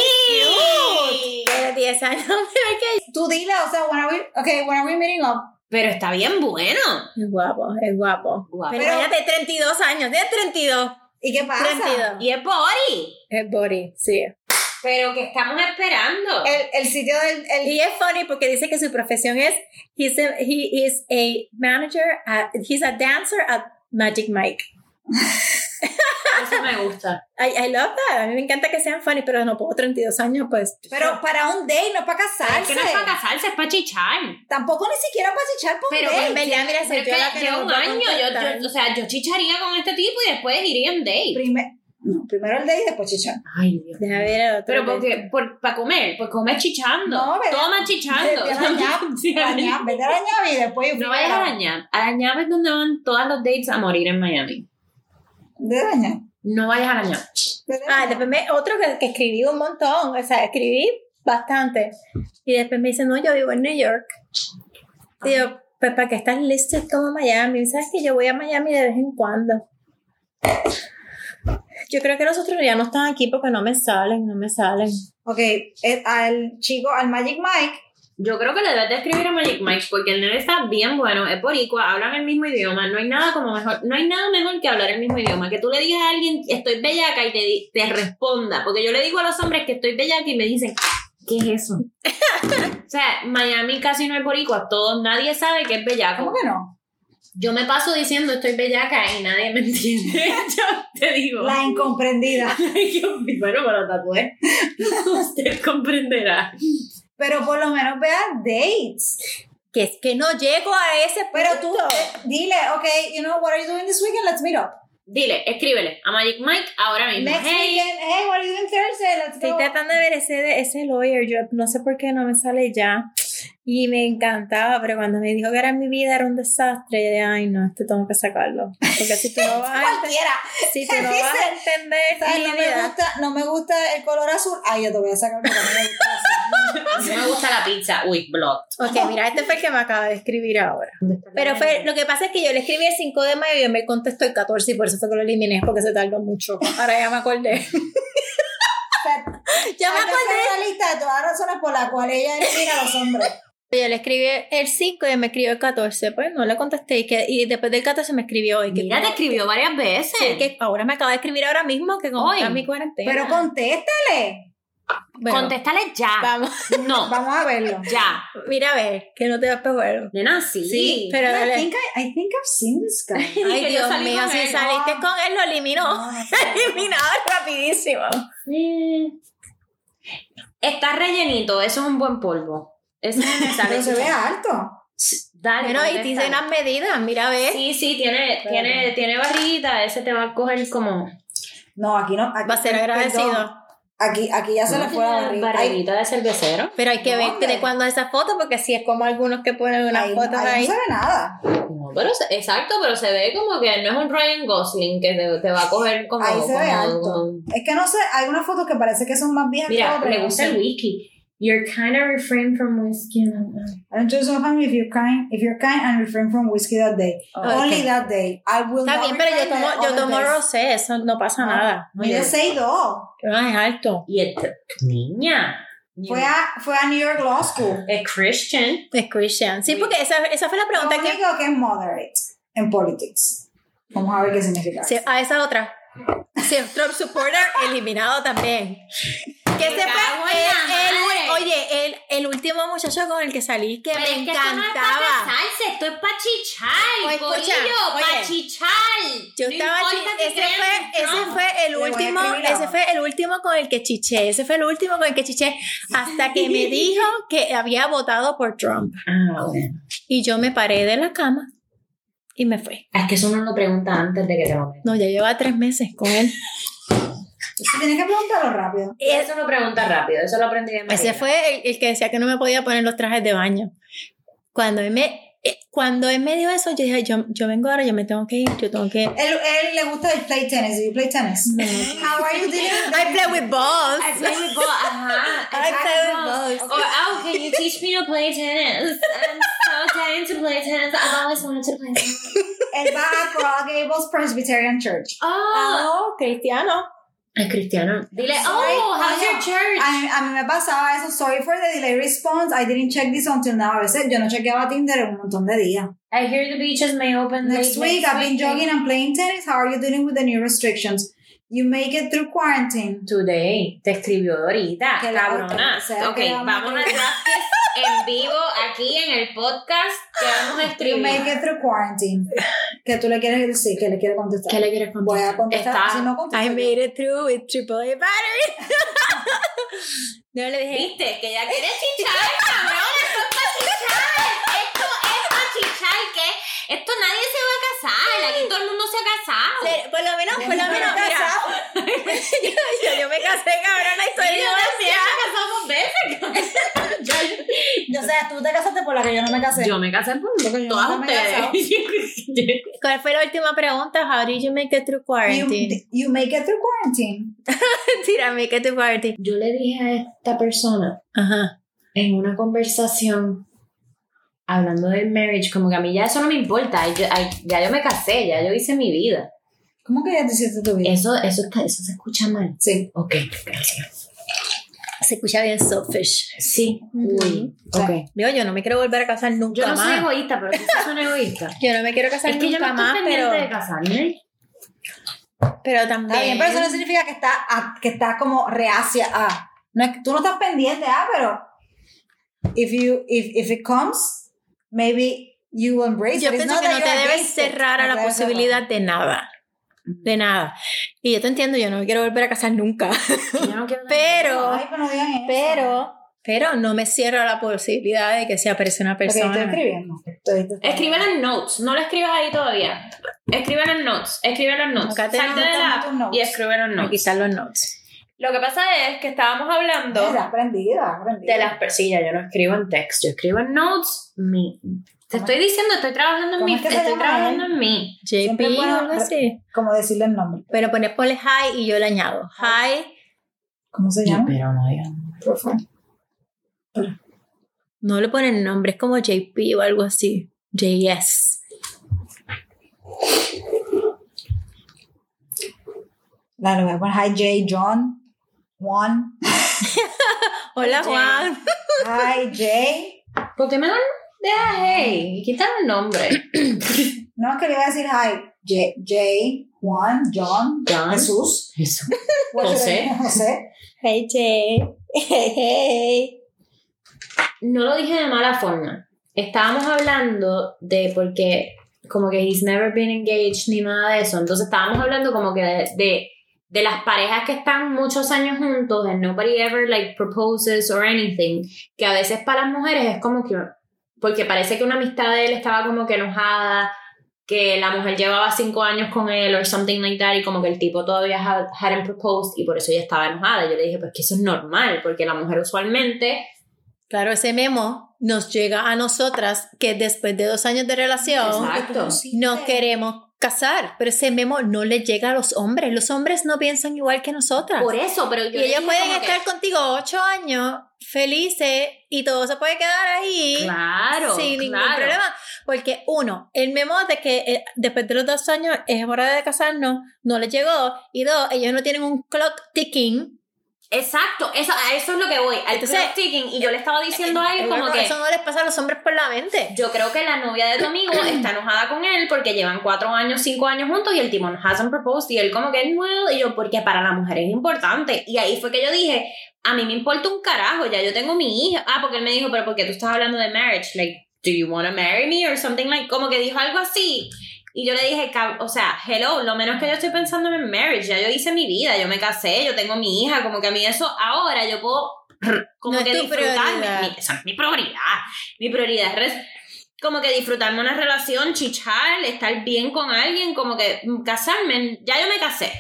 Pero 10 años menor que yo. Tú dile, o sea, when are we, okay, when are we meeting up? Pero está bien bueno. Es guapo, es guapo. Guapo. Pero, Pero- imagínate, 32 años, tiene 32. ¿Y qué pasa? 32. Y es body. Es body, sí. Pero que estamos esperando. El, el sitio del... El, Y es funny porque dice que su profesión es, he's a, he is a manager, at, he's a dancer at Magic Mike. Eso me gusta. I, I love that. A mí me encanta que sean funny, pero no puedo 32 años, pues. pero para un date, no para casarse. Es que no es para casarse, es para chichar. Tampoco ni siquiera para chichar por Pero un date. verdad, mira, Pero soy es yo la que que lleva no un año. Yo, yo- o sea, yo chicharía con este tipo y después iría en date. Prime- no, primero el date y después chichar. Ay, Dios. Deja ver el otro. Pero porque, por, para comer, pues comer chichando. No, ¿verdad? Toma chichando. Vete a la ñap, Sí, vete a y después... No vayas a la ñap. A la ñap es donde van todos los dates a morir en Miami. Vete a la ñap. No vayas a la ñap. Vete a la Ah, después me, otro que, que escribí un montón, o sea, escribí bastante. Y después me dice, no, yo vivo en New York. Digo, pues para que estás listed como Miami. ¿Sabes que yo voy a Miami de vez en cuando? Yo creo que los otros ya no están aquí porque no me salen, no me salen. Ok, eh, al chico, al Magic Mike, Yo creo que le debes de escribir a Magic Mike porque el nene está bien bueno, es boricua, hablan el mismo idioma, no hay nada como mejor, no hay nada mejor que hablar el mismo idioma, que tú le digas a alguien estoy bellaca y te, responda, porque yo le digo a los hombres que estoy bellaca y me dicen, ¿qué es eso? o sea, Miami casi no es boricua, todos, nadie sabe que es bellaco. ¿Cómo que no? Yo me paso diciendo estoy bellaca y nadie me entiende. yo te digo. La incomprendida. bueno, para tatué. Usted comprenderá. Pero por lo menos vea dates. Que es que no llego a ese punto. Pero tú eh, dile, okay, you know, what are you doing this weekend? Let's meet up. Dile, escríbele a Magic Mike ahora mismo. Next hey, weekend, hey, what are you doing Thursday? Let's Estoy go. tratando de ver ese, ese lawyer job, no sé por qué no me sale ya. Y me encantaba, pero cuando me dijo que era mi vida era un desastre, yo dije, ay no, esto tengo que sacarlo. Porque si tú no vas a, Cualquiera. si tú no vas a entender ¿Sabes? mi No me, vida. gusta, no me gusta el color azul. Ay, yo te voy a sacar porque no me gusta azul. no me gusta la pizza with blood. Ok, mira, este fue el que me acaba de escribir ahora. Pero fue, lo que pasa es que yo le escribí el 5 de mayo y él me contestó el 14 y por eso fue que lo eliminé, porque se tardó mucho. Ahora ya me acordé. Sea, ya me acordé. lista de todas las razones por las cuales ella elimina a los hombres. Yo le escribí el 5 y me escribió el 14, pues no le contesté. Y, que, y después del 14 me escribió hoy. Que, Mira, te escribió varias veces. Sí, que ahora me acaba de escribir ahora mismo que como Hoy. está en mi cuarentena. Pero contéstale. Bueno, Contéstale ya. Vamos, No, Vamos a verlo. ya. mira a ver, que no te vas a pegar. Nena, sí. Sí, pero I dale. think, I, I think I've seen this guy. Ay, Dios mío, si él. saliste con él, lo eliminó. No. Eliminado rapidísimo. Está rellenito, eso es un buen polvo. Eso es necesario. Pero se ve alto. Dale, Bueno, y dice unas medidas, mira a ver. Sí, sí, tiene, tiene, tiene barriguita, ese te va a coger como... No, aquí no. Aquí, Va a ser agradecido. perdón. Aquí, aquí ya se le fue la barriguita de cervecero. Pero hay que ver de cuándo es esa foto, porque si es como algunos que ponen unas ahí, fotos ahí ahí. no se ve nada. No, pero se- exacto, pero se ve como que no es un Ryan Gosling que te, te va a coger como... Ahí se ve alto. como- Es que no sé, hay unas fotos que parece que son más viejas que Mira, le gusta el wiki. You're kind of refrain from whiskey. and- I don't family if you're kind, if you're kind and refrain from whiskey that day. Oh, Only that day. I will Está not bien, pero yo tomo, yo tomo rosé, eso no pasa nada. Mide 6'2". No, es alto. Y este, niña. Fue a, fue a New York Law School. Es Christian. Es Christian. Sí, porque esa, esa fue la Lo pregunta que. único que es moderate en politics. Vamos a ver qué significa. Sí, a esa otra. Sí, Trump supporter eliminado también. Que en el, el-. Oye, el, el último muchacho con el que salí que Pero me es que esto no es para encantaba. casarse, esto es para chichar, para chichar. Yo No estaba chi- ese fue, ese fue el último, ese fue el último con el que chiché, ese fue el último con el que chiché hasta que me dijo que había votado por Trump Ah, bueno. y yo me paré de la cama y me fui. Es que eso uno lo pregunta antes de que te lo. No, ya lleva tres meses con él. Eso tienes que preguntarlo rápido. Y Eso lo pregunta rápido, eso lo aprendí de María. Ese fue el, el que decía que no me podía poner los trajes de baño. Cuando él me, eh, cuando él me dio eso, yo dije, yo, yo vengo ahora, yo me tengo que ir, yo tengo que... Él, él le gusta el play tennis. Do you play tennis? How are you with I play with balls. I play with ball, ajá. I play with balls. Or, oh, can you teach me to play tennis? I'm so dying to play tennis. I've always wanted to play tennis. Él va a Coral Gables Presbyterian Church. Oh, Oh, cristiano. Es cristiano. Dile, Sorry, oh, how's your church? A mí, a mí me pasaba eso. Sorry for the delay response. I didn't check this until now. A veces yo no chequeaba Tinder en un montón de días. I hear the beaches may open Next week, next I've been week. jogging and playing tennis. How are you dealing with the new restrictions? You make it through quarantine. Today, te escribió ahorita, cabrona. ok, vamos a- a draft en vivo aquí en el podcast que vamos a You escribir. make it through quarantine. Que tú le quieres decir, que le quieres contestar. ¿Qué le quieres Voy a contestar. Está- Si no contestas, I made it through with triple A battery. Yo le dije, ¿Viste? Que ya quiere chichar, cabrón. Esto es para chichar. Esto es para chichar. que Esto nadie se va a casar. Aquí todo el mundo se ha casado. "Se- por lo menos, por lo Yo me menos, he mira. casado. yo, yo me casé, cabrona, y soy Yo también me casado dos veces. O sea, tú te casaste por la que yo no me casé. Yo me casé por Porque yo todas he casado. ustedes. ¿Cuál fue la última pregunta? How did you make it through You, quarantine? you make it through quarantine. Tira, make it through quarantine. Yo le dije a esta persona Ajá. en una conversación hablando del marriage, como que a mí ya eso no me importa, yo- ay, ya yo me casé, ya yo hice mi vida. ¿Cómo que ya te hiciste tu vida? Eso, eso, está- eso se escucha mal. Sí. Ok, gracias. Se escucha bien selfish. Sí. Uy. Ok. Digo, yo no me quiero volver a casar nunca Yo no más. soy egoísta, pero tú sí son egoísta. Yo no me quiero casar es que yo no nunca estoy más, pendiente pero, de casarme. pero también. Está bien, pero eso no significa que está, a- que está como reacia a. No es, que- tú no estás pendiente a, pero if you if, if it comes, maybe you embrace Yo it. Pienso que no te debes it. cerrar a la posibilidad de nada. De nada. Y yo te entiendo, yo no me quiero volver a casar nunca. Yo no quiero Pero, Ay, pero pero, pero no me cierro a la posibilidad de que se aparezca una estoy persona. escribiendo. Estoy, estoy- Escríbelo en notes, no lo escribas ahí todavía. Escríbelo en notes, escríbelo en notes. Salte de la tus app notes. y escríbelo en Aquí notes. están los notes. Lo que pasa es que estábamos hablando has aprendido. de las personas. Yo no escribo en text, yo escribo en notes. Mi, te ¿Cómo estoy diciendo, estoy trabajando en ¿Cómo mí, es que estoy trabajando en mí. JP o algo así. Como decirle el nombre. Pero pones, ponle hi y yo le añado. Hi. ¿Cómo se llama? Pero no, favor. No le ponen nombre, es como JP o algo así. JS. La le voy a poner Hi J, John, Juan. Hola Jay. Juan. Hi J. ¿Por qué me dan deja hey? Y quitan el nombre. No, es que le iba a decir Hi J, J Juan, John, John. Jesús. Eso. What's José. name? José. Hey Jay. Hey, hey. No lo dije de mala forma. Estábamos hablando de porque como que he's never been engaged ni nada de eso. Entonces estábamos hablando como que de, de, de las parejas que están muchos años juntos and nobody ever like proposes or anything. Que a veces para las mujeres es como que porque parece que una amistad de él estaba como que enojada que la mujer llevaba cinco años con él or something like that y como que el tipo todavía had, hadn't proposed y por eso ella estaba enojada. Yo le dije, pues que eso es normal, porque la mujer usualmente Claro, ese memo nos llega a nosotras que después de dos años de relación Exacto. nos queremos casar, pero ese memo no le llega a los hombres. Los hombres no piensan igual que nosotras. Por eso, pero yo y ellos pueden que, estar contigo ocho años felices y todo se puede quedar ahí Claro, sin ningún claro. problema. Porque uno, el memo de que eh, después de los dos años es hora de casarnos no les llegó. Y dos, ellos no tienen un clock ticking. Exacto, eso, a eso es lo que voy, al Entonces, clock ticking, y yo le estaba diciendo a él como que Eso no les pasa a los hombres por la mente. yo creo que la novia de tu amigo está enojada con él porque llevan cuatro años, cinco años juntos y el tipo hasn't proposed y él como que well, y yo porque para la mujer es importante y ahí fue que yo dije a mí me importa un carajo, ya yo tengo mi hija, ah porque él me dijo pero porque tú estás hablando de marriage, like do you want to marry me or something like, como que dijo algo así y yo le dije, o sea, hello, lo menos que yo estoy pensando en marriage, ya yo hice mi vida, yo me casé, yo tengo mi hija, como que a mí eso ahora yo puedo como No que prioridad. mi- esa es mi prioridad, mi prioridad es como que disfrutarme una relación, chichar, estar bien con alguien, como que mm, casarme, ya yo me casé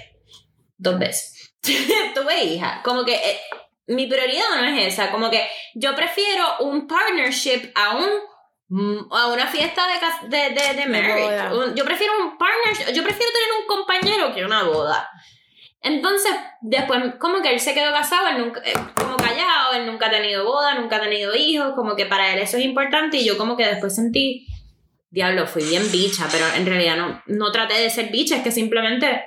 dos veces, tuve hija, como que eh, mi prioridad no es esa, como que yo prefiero un partnership a un a una fiesta de, de, de, de marriage. Un- Yo prefiero un partnership, yo prefiero tener un compañero que una boda. Entonces, después, como que él se quedó casado, él nunca, eh, como callado, él nunca ha tenido boda, nunca ha tenido hijos, como que para él eso es importante y yo como que después sentí, diablo, fui bien bicha, pero en realidad no, no traté de ser bicha, es que simplemente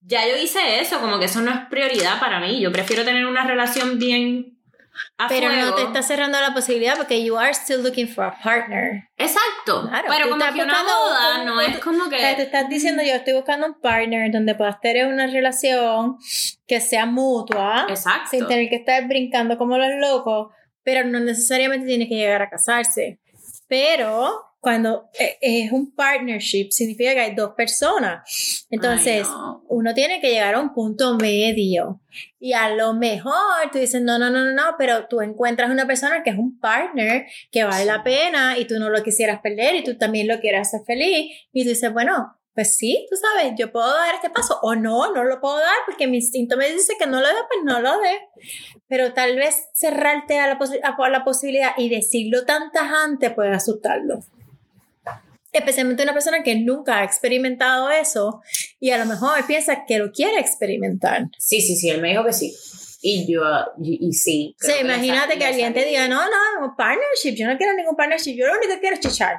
ya yo hice eso, como que eso no es prioridad para mí, yo prefiero tener una relación bien a Pero no te estás cerrando la posibilidad porque you are still looking for a partner. Exacto, Claro, pero tú como que una boda un- no es como sea, te que... estás diciendo, yo estoy buscando un partner donde puedas tener una relación que sea mutua, Exacto. sin tener que estar brincando como los locos, pero no necesariamente tienes que llegar a casarse. Pero cuando eh, es un partnership, significa que hay dos personas. Entonces, uno tiene que llegar a un punto medio. Y a lo mejor tú dices, no, no, no, no, no, pero tú encuentras una persona que es un partner, que vale la pena y tú no lo quisieras perder y tú también lo quieras hacer feliz. Y tú dices, bueno, pues sí, tú sabes, yo puedo dar este paso o no, no lo puedo dar porque mi instinto me dice que no lo dé, pues no lo dé. Pero tal vez cerrarte a la, posi- a la posibilidad y decirlo tan tajante puede asustarlo. Especialmente una persona que nunca ha experimentado eso y a lo mejor piensa que lo quiere experimentar. Sí, sí, sí, él me dijo que sí. Y yo, y, y sí. Le imagínate que le alguien te diga, no, no, partnership, yo no quiero ningún partnership, yo lo único que quiero es chichar.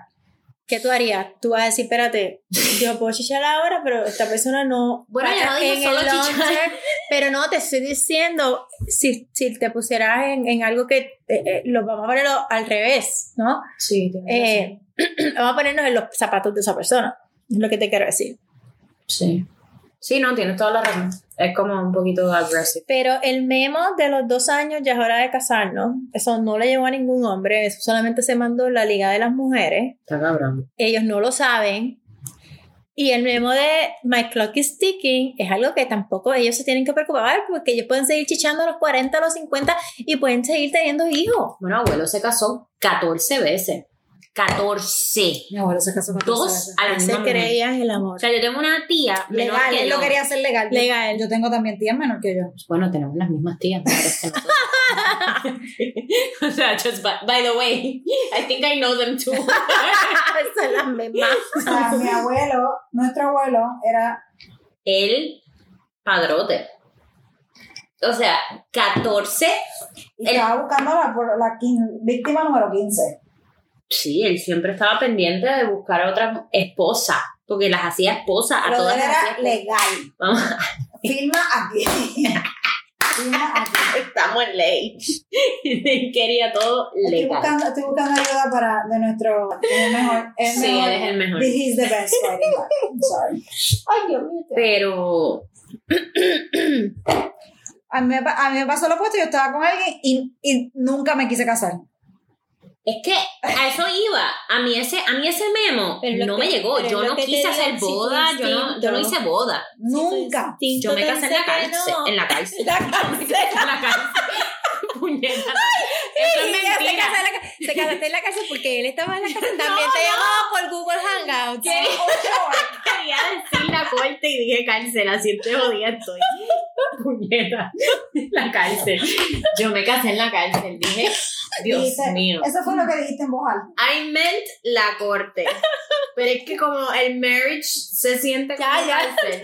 ¿Qué tú harías? Tú vas a decir, espérate, yo puedo chichar ahora, pero esta persona no. Bueno, ya no dije solo chichar. Pero no, te estoy diciendo, si, si te pusieras en, en algo que eh, eh, lo vamos a ponerlo al revés, ¿no? Sí, Eh, vamos a ponernos en los zapatos de esa persona. Es lo que te quiero decir. Sí. Sí, no, tienes toda la razón. Es como un poquito aggressive. Pero el memo de los dos años ya es hora de casarnos. Eso no le llegó a ningún hombre. Eso solamente se mandó la Liga de las Mujeres. Está cabrón. Ellos no lo saben. Y el memo de My Clock is Ticking es algo que tampoco ellos se tienen que preocupar porque ellos pueden seguir chichando a los 40, a los 50 y pueden seguir teniendo hijos. Bueno, abuelo se casó 14 veces. 14. Mi abuelo se casó con Dos a la misma creían el amor. O sea, yo tengo una tía menor Legal, que él yo. lo quería hacer legal. Legal. Yo tengo también tías menor que yo. Bueno, tenemos las mismas tías. o sea, just by, by the way, I think I know them too. Son las mismas. O sea, mi abuelo, nuestro abuelo, era El padrote. O sea, 14. y El- estaba buscando la, la quin- víctima número 15. Sí, él siempre estaba pendiente de buscar a otra esposa. Porque las hacía esposa, a Pero todas las era legal. Vamos, Filma aquí. Filma aquí. estamos en ley. Quería todo Estoy legal. buscando, estoy buscando ayuda para de nuestro el mejor. Sí, mejor. él es el mejor. This is the best. I'm sorry. Ay, Dios mío. Pero A mí, a mí me pasó lo opuesto. Yo estaba con alguien y, y nunca me quise casar. Es que a eso iba. A mí ese, a mí ese memo no que- me llegó. Yo no quise hacer boda. Yo no, yo no hice boda. Nunca. Yo me casé en la cárcel. En. La cárcel. En la cárcel. Puñeta. Eso es mentira. Se casaste en la cárcel porque él estaba en la cárcel. También te llamaba por Google Hangouts. ¿Qué? Quería decir la corte y dije cárcel, así te jodida estoy. Puñeta, la cárcel. Yo me casé en la cárcel, dije, Dios Dijiste- mío. Eso fue lo que dijiste en voz alta. I meant la corte. Pero es que como el marriage se siente como Ya, ya, cárcel.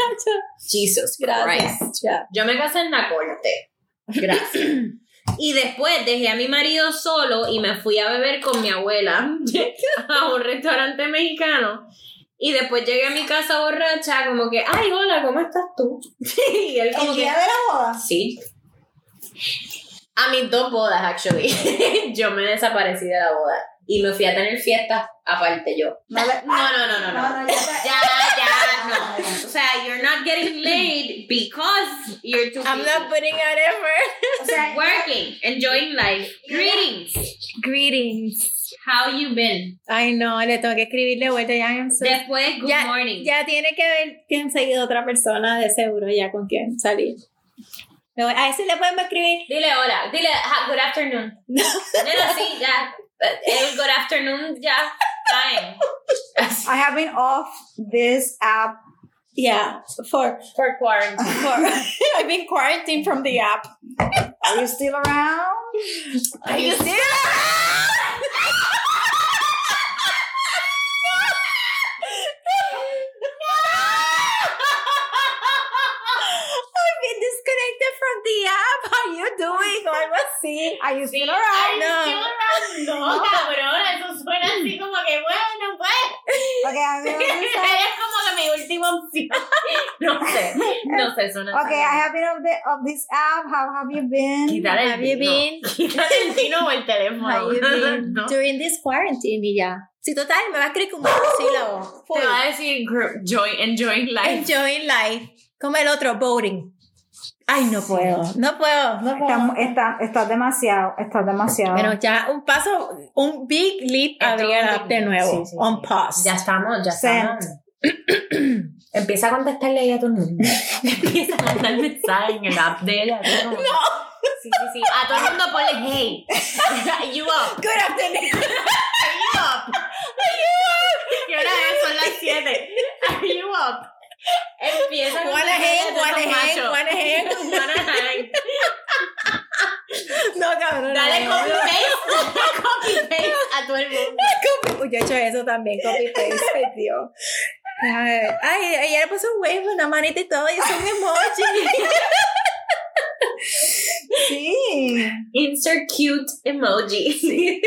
Jesus Christ. Gracias. Ya. Yo me casé en la corte. Gracias. Y después dejé a mi marido solo y me fui a beber con mi abuela a un restaurante mexicano. Y después llegué a mi casa borracha, como que, ay, hola, ¿cómo estás tú? y él como El que, día de la boda. sí. A mis dos bodas, actually. yo me desaparecí de la boda. Y me fui a tener fiestas aparte yo. No, No, no, no, no, no. No, no, ya está. Ya, ya, no. O sea, you're not getting laid because you're too I'm busy. not putting out effort. O sea, working, enjoying life. Greetings. Greetings. How you been? Ay, no, le tengo que escribir de vuelta. Ya, so- Después, good ya, morning. ya tiene que haber conseguido otra persona de seguro ya con quien salir. A ese le podemos escribir. Dile hola. Dile ha- good afternoon. Dile así, ya. El good afternoon ya I have been off this app. Yeah, for, For quarantine. for I've been quarantined from the app. Are you still around? Are you still? I've O algo así. Are you Sí, still around? are you No. still around? No, cabrón, eso suena así como que bueno, pues. Okay, I mean, this es como que mi última opción. No sé, no sé, suena así. Okay, I have been of, the, of this app. How have you been? Quítale el Have you vino. been? Quítale el vino o el teléfono. How you been No. during this quarantine y ya. Si total, me va a escribir como un sílabo. Te va a decir enjoying life. Enjoying life. Como el otro, voting. Ay, no puedo. No puedo, no puedo. Está, está, está demasiado, está demasiado. Pero ya un paso, un big leap big de nuevo. sí, sí, on sí. pause. Ya estamos, ya estamos. Empieza a contestarle ahí a todo el mundo. Empieza a mandar mensajes en el app de ella. como- Sí, sí, sí. A todo el mundo ponle hey. you up. Good afternoon. Are you up? ¿Qué hora es? Son las 7. Are you up? Empieza machos. wanna hang. Wanna hang. No, cabrón. Dale no. copy paste. copy paste a todo el mundo. Copy- Uy, yo he hecho eso también, copy paste, ay, Dios. Ay, ay, ella le puso un wave, una manita y todo, y es un emoji. Sí. Insert cute emoji.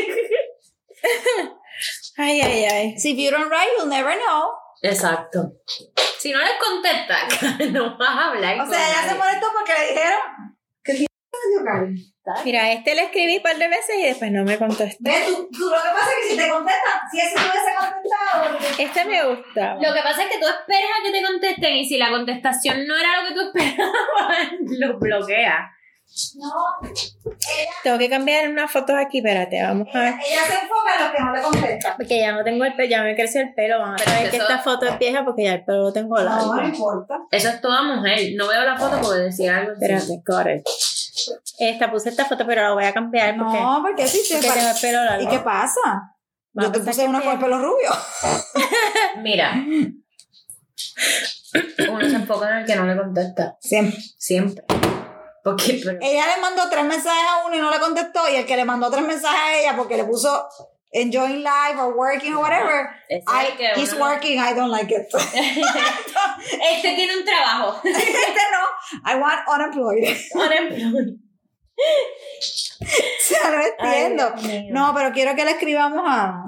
Ay, ay, ay. So if you don't write, you'll never know. Exacto. Si no les contesta, no vas a hablar. O con sea, ella se nadie. molestó porque le dijeron que dio Karen. Mira, este le escribí un par de veces y después no me contestó. Ve, tú, tú lo que pasa es que si te contestan, si ese hubiese contestado, Este me gusta. Lo que pasa es que tú esperas a que te contesten y si la contestación no era lo que tú esperabas, lo bloquea. No, Tengo que cambiar unas fotos aquí, espérate, vamos a ver. ella se enfoca en lo que no le contestan. Porque ya no tengo el pelo, ya me creció el pelo. Vamos a Pero ver que esta foto es vieja porque ya el pelo lo tengo largo. No, no importa. Eso es toda mujer. No veo la foto porque decía algo. Espérate, it. Esta puse esta foto, pero la voy a cambiar porque, No, porque sí, sí. porque tengo el pelo largo. ¿Y qué pasa? Vamos Yo te puse una con el pelo rubio. Mira. Uno se enfoca en el que no le contesta. Siempre. Siempre. Porque, pero- Ella le mandó tres mensajes a uno y no le contestó, y el que le mandó tres mensajes a ella porque le puso enjoying life or working or whatever, I, que he's uno- working, I don't like it. Este tiene un trabajo. este no, I want unemployed. Unemployed. o sea, no entiendo. Ay, Dios mío. no, pero quiero que le escribamos a,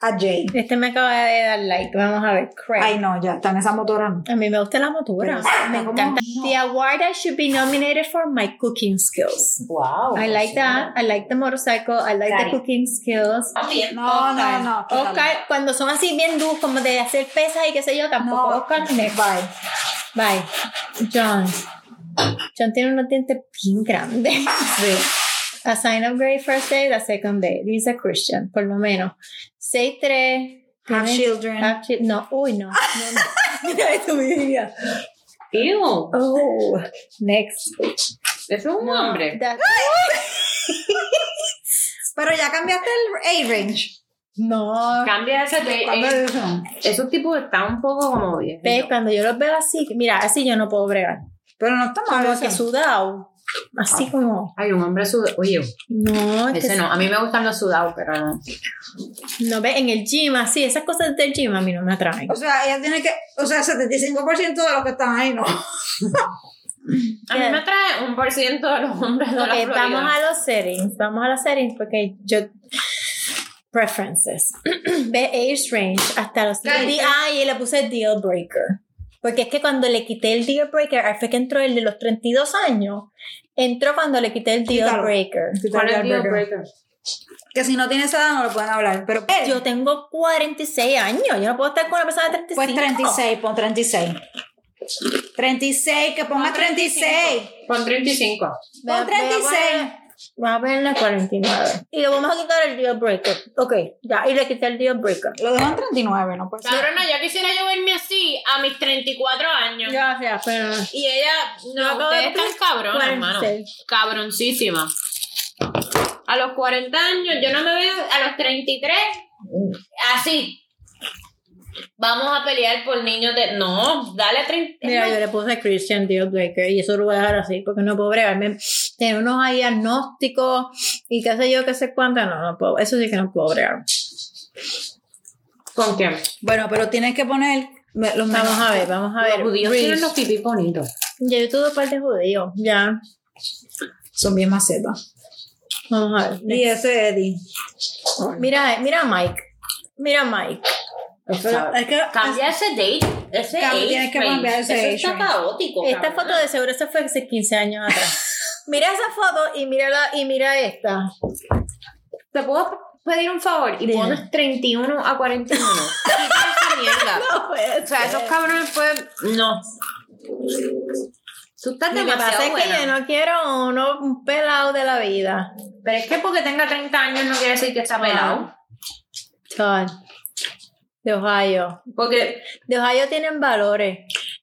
a Jay. Este me acaba de dar like. Vamos a ver. Craig. Ay, no, ya está en esa motora. no. A mí me gusta la motora. Pero me encanta. como- The award I should be nominated for my cooking skills. Wow. I like that. I like the motorcycle. I like the cooking skills. No, no, no. Oscar, cuando son así bien duros, como de hacer pesas y qué sé yo, tampoco. No, Oscar, next. bye. Bye. John. John tiene unos dientes bien grandes. Sí. A sign of great first day, the second day. He's a Christian, por lo menos. 6'3". Have children. have chi- no, uy, no. no, no. Mira esto, mira. Ew. Oh, next. Es un hombre. That- Pero ya cambiaste el A-range. no. Cambia ese de. ¿Cuándo eh, es eso? esos tipos están un poco como bien. Ve, cuando yo los veo así, mira, así yo no puedo bregar. Pero no está mal. Como que sudado. Así como. Hay un hombre sudado. Oye, No, que ese no. A mí me gustan los sudados, pero no. No ve en el gym, así, esas cosas del gym a mí no me atraen. O sea, ella tiene que. O sea, 75% de los que están ahí no. A mí me atrae un por ciento de los hombres de la vamos a los settings, vamos a los settings porque yo preferences. Ve age range hasta los Ah, y le puse deal breaker. Porque es que cuando le quité el deal breaker, fue que entró el de los 32 años. Entró cuando le quité el deal Quítalo. breaker. ¿Cuál es el deal breaker? Que si no tiene esa edad no lo pueden hablar. Pero Yo tengo 46 años, yo no puedo estar con una persona de 35. pues 36, pon 36. 36, que ponga 36. Con 35. Voy a- Pon voy a 36. poner- Voy a ponerle 49. Y le vamos a quitar el deal breaker. Ok, ya, y le quité el deal breaker. Lo dejo en 39, ¿no? Pues Cabrona, ya quisiera yo verme así a mis 34 años. Gracias, pero. Y ella, no, acabo de ustedes están cabronas, hermano. 46. Cabroncísima. A los 40 años, yo no me veo a los 33 así. Vamos a pelear por niños de. No, dale a 30. Mira, yo le puse Christian Deal Breaker y eso lo voy a dejar así porque no puedo bregarme. Tener unos ahí agnósticos y qué sé yo, qué sé cuánto, no, no puedo. Eso sí que no puedo bregar. ¿Con quién? Bueno, pero tienes que poner los Vamos a ver, vamos a ver. Los judíos Reese. tienen los pipí bonitos. Ya yo tuve parte judío, ya. Son bien macetas. Vamos a ver. Y ese Eddie. Mira, mira a Mike. Mira a Mike. Es que Cambia ese date. Ese Cambia, age tienes que cambiar ese Eso age está range. caótico. Esta cabrona. foto de seguro se fue hace 15 años atrás. mira esa foto y mira, la, y mira esta. ¿Te puedo pedir un favor? Y Dime. pones 31 a 41. Quita esa mierda. No puede O sea, esos cabrones pues. No. Tú estás Lo que pasa demasiado es que yo no quiero uno, un pelado de la vida. Pero es que porque tenga 30 años no quiere decir que está pelado. Todd. De Ohio. Porque De Ohio tienen valores.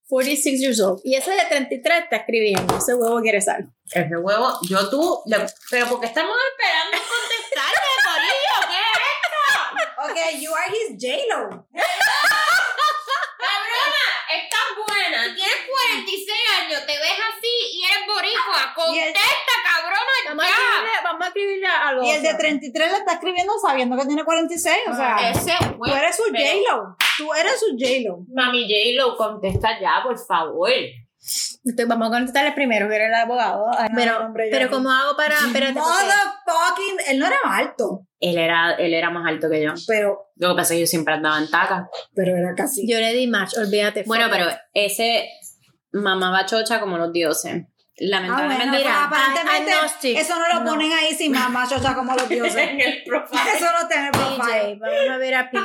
46 years old. Y ese de 33 está escribiendo. Ese huevo quiere sal. ese huevo, yo tú. le- pero porque estamos esperando contestarte, Corillo. ¿Qué es esto? Ok, you are his J-Lo. Cabrona, estás buena. Tienes 46 años, te ves así y Contesta, cabrona, Vamos a ya. escribirle, vamos a escribirle. Y el de 33 le está escribiendo sabiendo que tiene 46. O sea, Ese, tú eres su J-Lo. Tú eres su J-Lo. Mami J-Lo, contesta ya, por favor. Entonces, vamos a contestarle primero, que era el abogado. Ah, No, pero, hombre, yo pero. ¿cómo hago para...? Espérate. Él no era alto, Él era, él era más alto que yo. pero, Lo que pasa es que yo siempre andaba en taca. pero era casi. yo le di match, olvídate. Bueno, fuck pero ese mamaba chocha como los dioses. Ah, Lamentablemente. bueno, mira, pues, aparentemente agnostic. eso no lo No. ponen ahí sin mamá chocha como los dioses. en el profile. Eso no tiene profile. PJ, vamos a ver a PJ.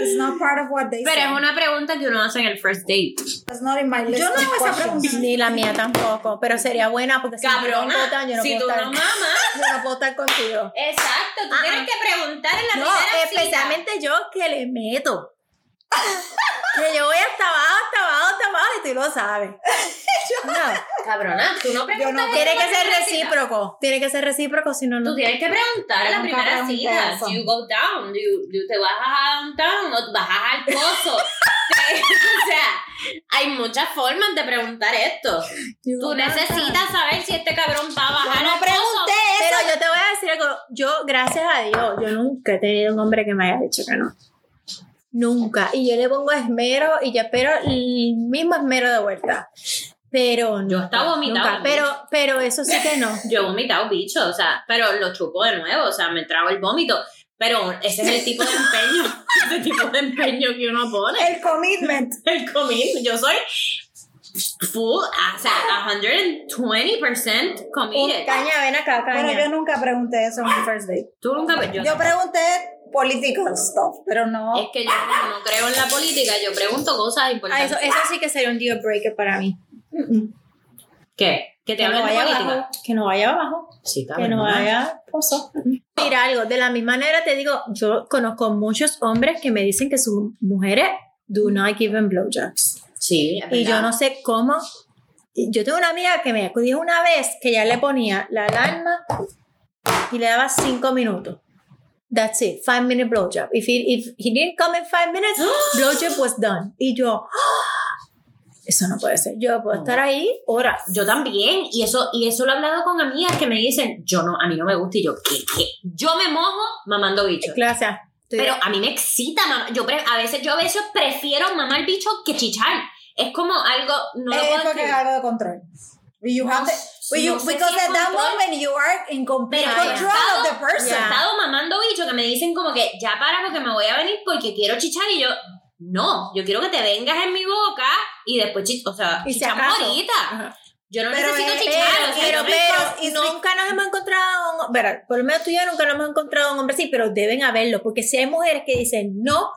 It's not part of what they Pero say. es una pregunta que uno hace en el first date. It's not in my list Yo no hago esa pregunta. Ni la mía tampoco, pero sería buena porque si Cabrona, votan, yo no si puedo tú estar, no mamas. yo no puedo estar contigo. Exacto, tú Ah, tienes ah. que preguntar en la No, primera especialmente yo que le meto. Que yo voy hasta abajo, hasta abajo, hasta abajo y tú lo sabes. No, cita. Cabrona, tú no preguntas. no- en tiene que ser recíproco. Tiene que ser recíproco, si no, no. Tú tienes que preguntar en la primera cita. eso. You go down, you, you te bajas a downtown o bajas al pozo. O sea, hay muchas formas de preguntar esto. Tú necesitas saber si este cabrón va a bajar Yo no al pozo. pregunté eso. Pero yo te voy a decir algo. Yo, gracias a Dios, yo nunca he tenido un hombre que me haya dicho que no. Nunca. Y yo le pongo esmero y yo espero el mismo esmero de vuelta. Pero Yo nunca, estaba vomitando, nunca. Pero, pero eso sí que no. Yo he vomitado bicho, o sea, pero lo chupo de nuevo, o sea, me trago el vómito. Pero ese es el tipo de empeño, ese tipo de empeño que uno pone. El commitment. El commitment. Yo soy full, o sea, 120% committed. Caña, ven acá, caña. Pero yo nunca pregunté eso en un first date. Tú nunca, yo, Yo pregunté political stuff, pero no. es que yo como no creo en la política, yo pregunto cosas Ah, importantes. eso, eso sí que sería un deal breaker para mí. ¿Qué? ¿Que te Que no vaya política? abajo. Que no vaya abajo. Sí, Que no vaya pozo. Mira algo, de la misma manera te digo, yo conozco muchos hombres que me dicen que sus mujeres do not give them blowjobs. Sí, es Y yo no sé cómo. Yo tengo una amiga que me dijo una vez que ya le ponía la alarma y le daba cinco minutos. That's it, five minute blowjob. If he, if he didn't come in five minutes, blowjob was done. Y yo, "Ah, eso no puede ser. Yo puedo estar ahí horas. Yo también, y eso, y eso lo he hablado con amigas que me dicen, yo no, a mí no me gusta, y yo, ¿qué, qué? Yo me mojo mamando bicho. Clase. Pero a mí me excita, mamá. Yo pre- a veces, yo a veces prefiero mamar bicho que chichar. Es como algo, no lo es puedo porque es describir. algo de control. You have the, but you, no sé because si at that control. moment you are in complete Pero control estado, of the person. he estado mamando bicho que me dicen como que ya para porque me voy a venir porque quiero chichar y yo, no, yo quiero que te vengas en mi boca y después, chi- o sea, si chichamos ahorita. Ajá. Yo no Pero necesito es- chichar, Pero, o sea, pero, yo pero, y- nunca nos hemos encontrado, un, por lo menos tú y yo nunca nos hemos encontrado un hombre así, pero deben haberlo, porque si hay mujeres que dicen no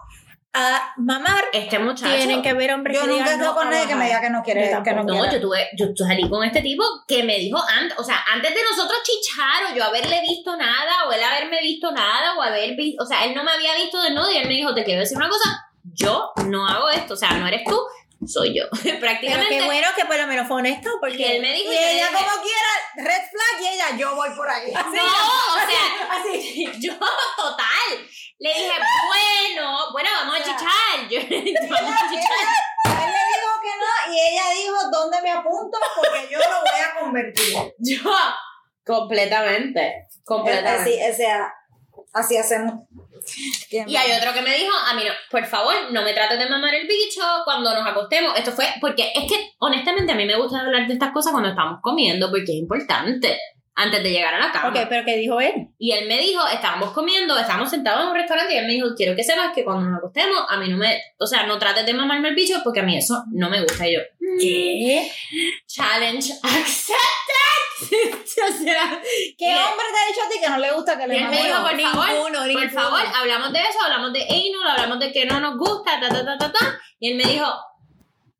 a mamar, este muchacho. tienen que haber hombres Yo que nunca no con nadie que me diga que no quiere, Yo que no tampoco. No, quiere. yo tuve, yo salí con este tipo que me dijo antes, o sea, antes de nosotros chichar o yo haberle visto nada o él haberme visto nada o haber visto, o sea, él no me había visto desnudo y él me dijo, te quiero decir una cosa, yo no hago esto, o sea, no eres tú, soy yo. Pero Prácticamente. qué bueno que por lo menos fue honesto, y porque él me dijo, Y ella dije, como quiera, red flag, y ella, yo voy por ahí. no, o sea, así, yo total. Le dije, bueno, bueno, vamos a chichar. Yo, vamos a chichar. Él le dijo que no, y ella dijo, ¿dónde me apunto? Porque yo lo voy a convertir. Yo, completamente, completamente. Así, o sea, así hacemos. Y hay otro que me dijo, a mí no, por favor, no me trates de mamar el bicho cuando nos acostemos. Esto fue, porque es que honestamente a mí me gusta hablar de estas cosas cuando estamos comiendo, porque es importante, antes de llegar a la cama. Ok, pero ¿qué dijo él? Y él me dijo, estábamos comiendo, estábamos sentados en un restaurante y él me dijo, quiero que sepas que cuando nos acostemos, a mí no me, o sea, no trates de mamarme el bicho porque a mí eso no me gusta. Y yo, ¿Qué? challenge accepted. o sea, ¿Qué y hombre te ha dicho a ti que no le gusta que le él me mamen? dijo, por favor, ninguno, por ninguno. favor, hablamos de eso, hablamos de anal, hablamos de que no nos gusta, ta, ta, ta, ta, ta. Y él me dijo,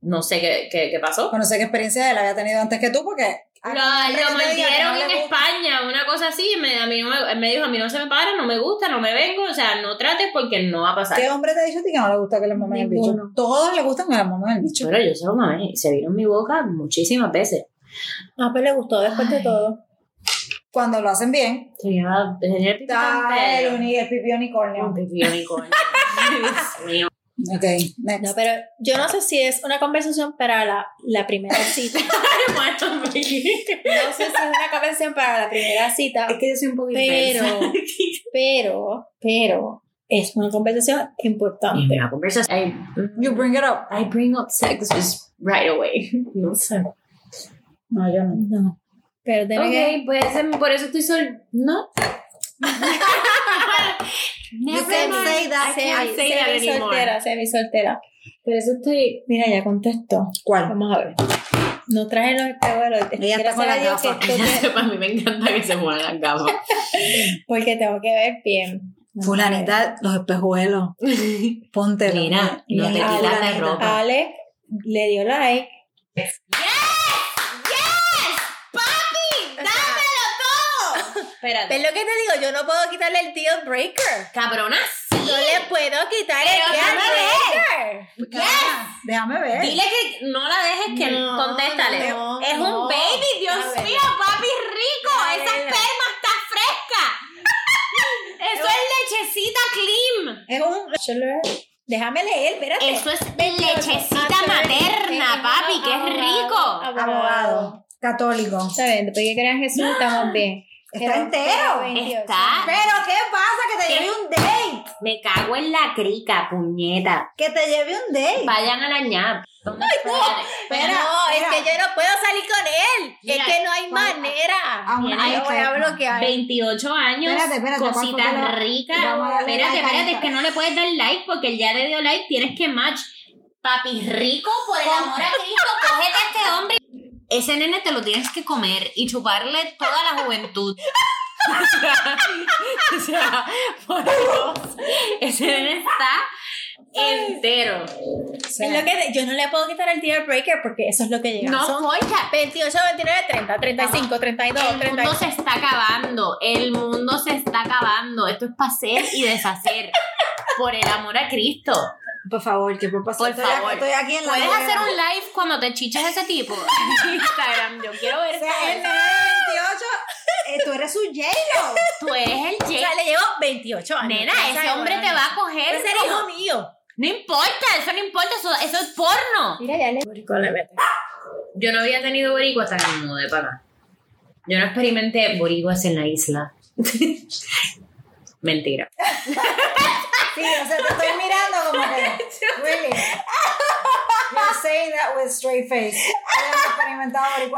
no sé qué, qué, qué pasó. Bueno, sé qué experiencia él había tenido antes que tú, porque... Lo, lo mordieron no en le gusta. España, una cosa así, y me, a mí no me, dijo, a mí no se me para, no me gusta, no me vengo, o sea, no trates porque no va a pasar. ¿Qué hombre te ha dicho a ti que no le gusta que le mamen el bicho? Todos le gustan que le mamen el bicho. Pero yo se lo mamé, se vino en mi boca muchísimas veces. No, pero le gustó después de todo. Cuando lo hacen bien, Tenía, el está el, el pipí unicornio. Un pipí unicornio. Dios mío. Ok, next. No, pero yo no sé si es una conversación para la, la primera cita. No sé si es una conversación para la primera cita, es que yo soy un poco pero, pero, pero, es una conversación importante. una conversación. I, You bring it up. I bring up sex just right away. No sé. No, yo no. No. Pero tiene que. Ok, pues em, por eso estoy sol. No. You can say that. I can't say that semi anymore. soltera, semi soltera. Por eso estoy. Mira, ya contestó. ¿Cuál? Vamos a ver. No traje los espejuelos. Ella está con las que gafas. A mí me encanta que se pongan las gafas. porque tengo que ver bien. Fulanita, los espejuelos. Póntelo. Mira, no te quitas de fulanita. ropa. Ale le dio like. Espérate. ¿Ves lo que te digo? Yo no puedo quitarle el deal breaker. Cabrona, No le puedo quitar el deal déjame breaker. Ah, Déjame ver. Dile que no la dejes que No, contéstale. no, es no. un baby, Dios ver. mío, papi rico. Esa esperma está fresca. Eso es lechecita clean. Es un. Déjame leer, espérate. Eso es 28. lechecita materna, sí, papi, que es rico. Abogado. Católico. Está bien, después que crean Jesús, estamos bien. Está Pero- entero. pero 28. Está. Pero, ¿qué pasa? Que te ¿Qué? lleve un date. Me cago en la crica, puñeta. Que te lleve un date. Vayan a la ñap. ¿Dónde espérate, Espera, no, espera. es que yo no puedo salir con él. Mira, es que no hay ¿cuál- manera. Hay Yo voy a que- bloquear. 28 años, Espérate, espérate, ¿cuál fue que cositas la- ricas. Vamos a darle Espérate, espérate, es que no le puedes dar like porque él ya le dio like, tienes que match. Papi rico, por el amor a Cristo, cógete a este hombre. Ese nene te lo tienes que comer y chuparle toda la juventud. o sea, por Dios, ese nene está entero. Es lo que yo no le puedo quitar el deal breaker porque eso es lo que llega. No Son importa. 28, 29, 30, 35, 32, El mundo 32. se está acabando. El mundo se está acabando. Esto es para hacer y deshacer. Por el amor a Cristo. Por favor, que por pasar. Por estoy, favor. Estoy aquí en la ¿Puedes hacer un live cuando te chiches ese tipo? En Instagram. Yo quiero ver O sea, el eso. nene de 28, eh, tú eres su J-Lo. Tú eres el O sea, le llevo 28 años. Nena, ese sabes, hombre te va a coger. Ese es hijo mío. No importa, eso no importa. Eso, eso es porno. Mira, ya le. Yo no había tenido boricua hasta que me mudé para acá. Yo no experimenté boricuas en la isla. Mentira. Sí, o sea, te estoy mirando como que. Really. You're saying that with straight face. Experimentado.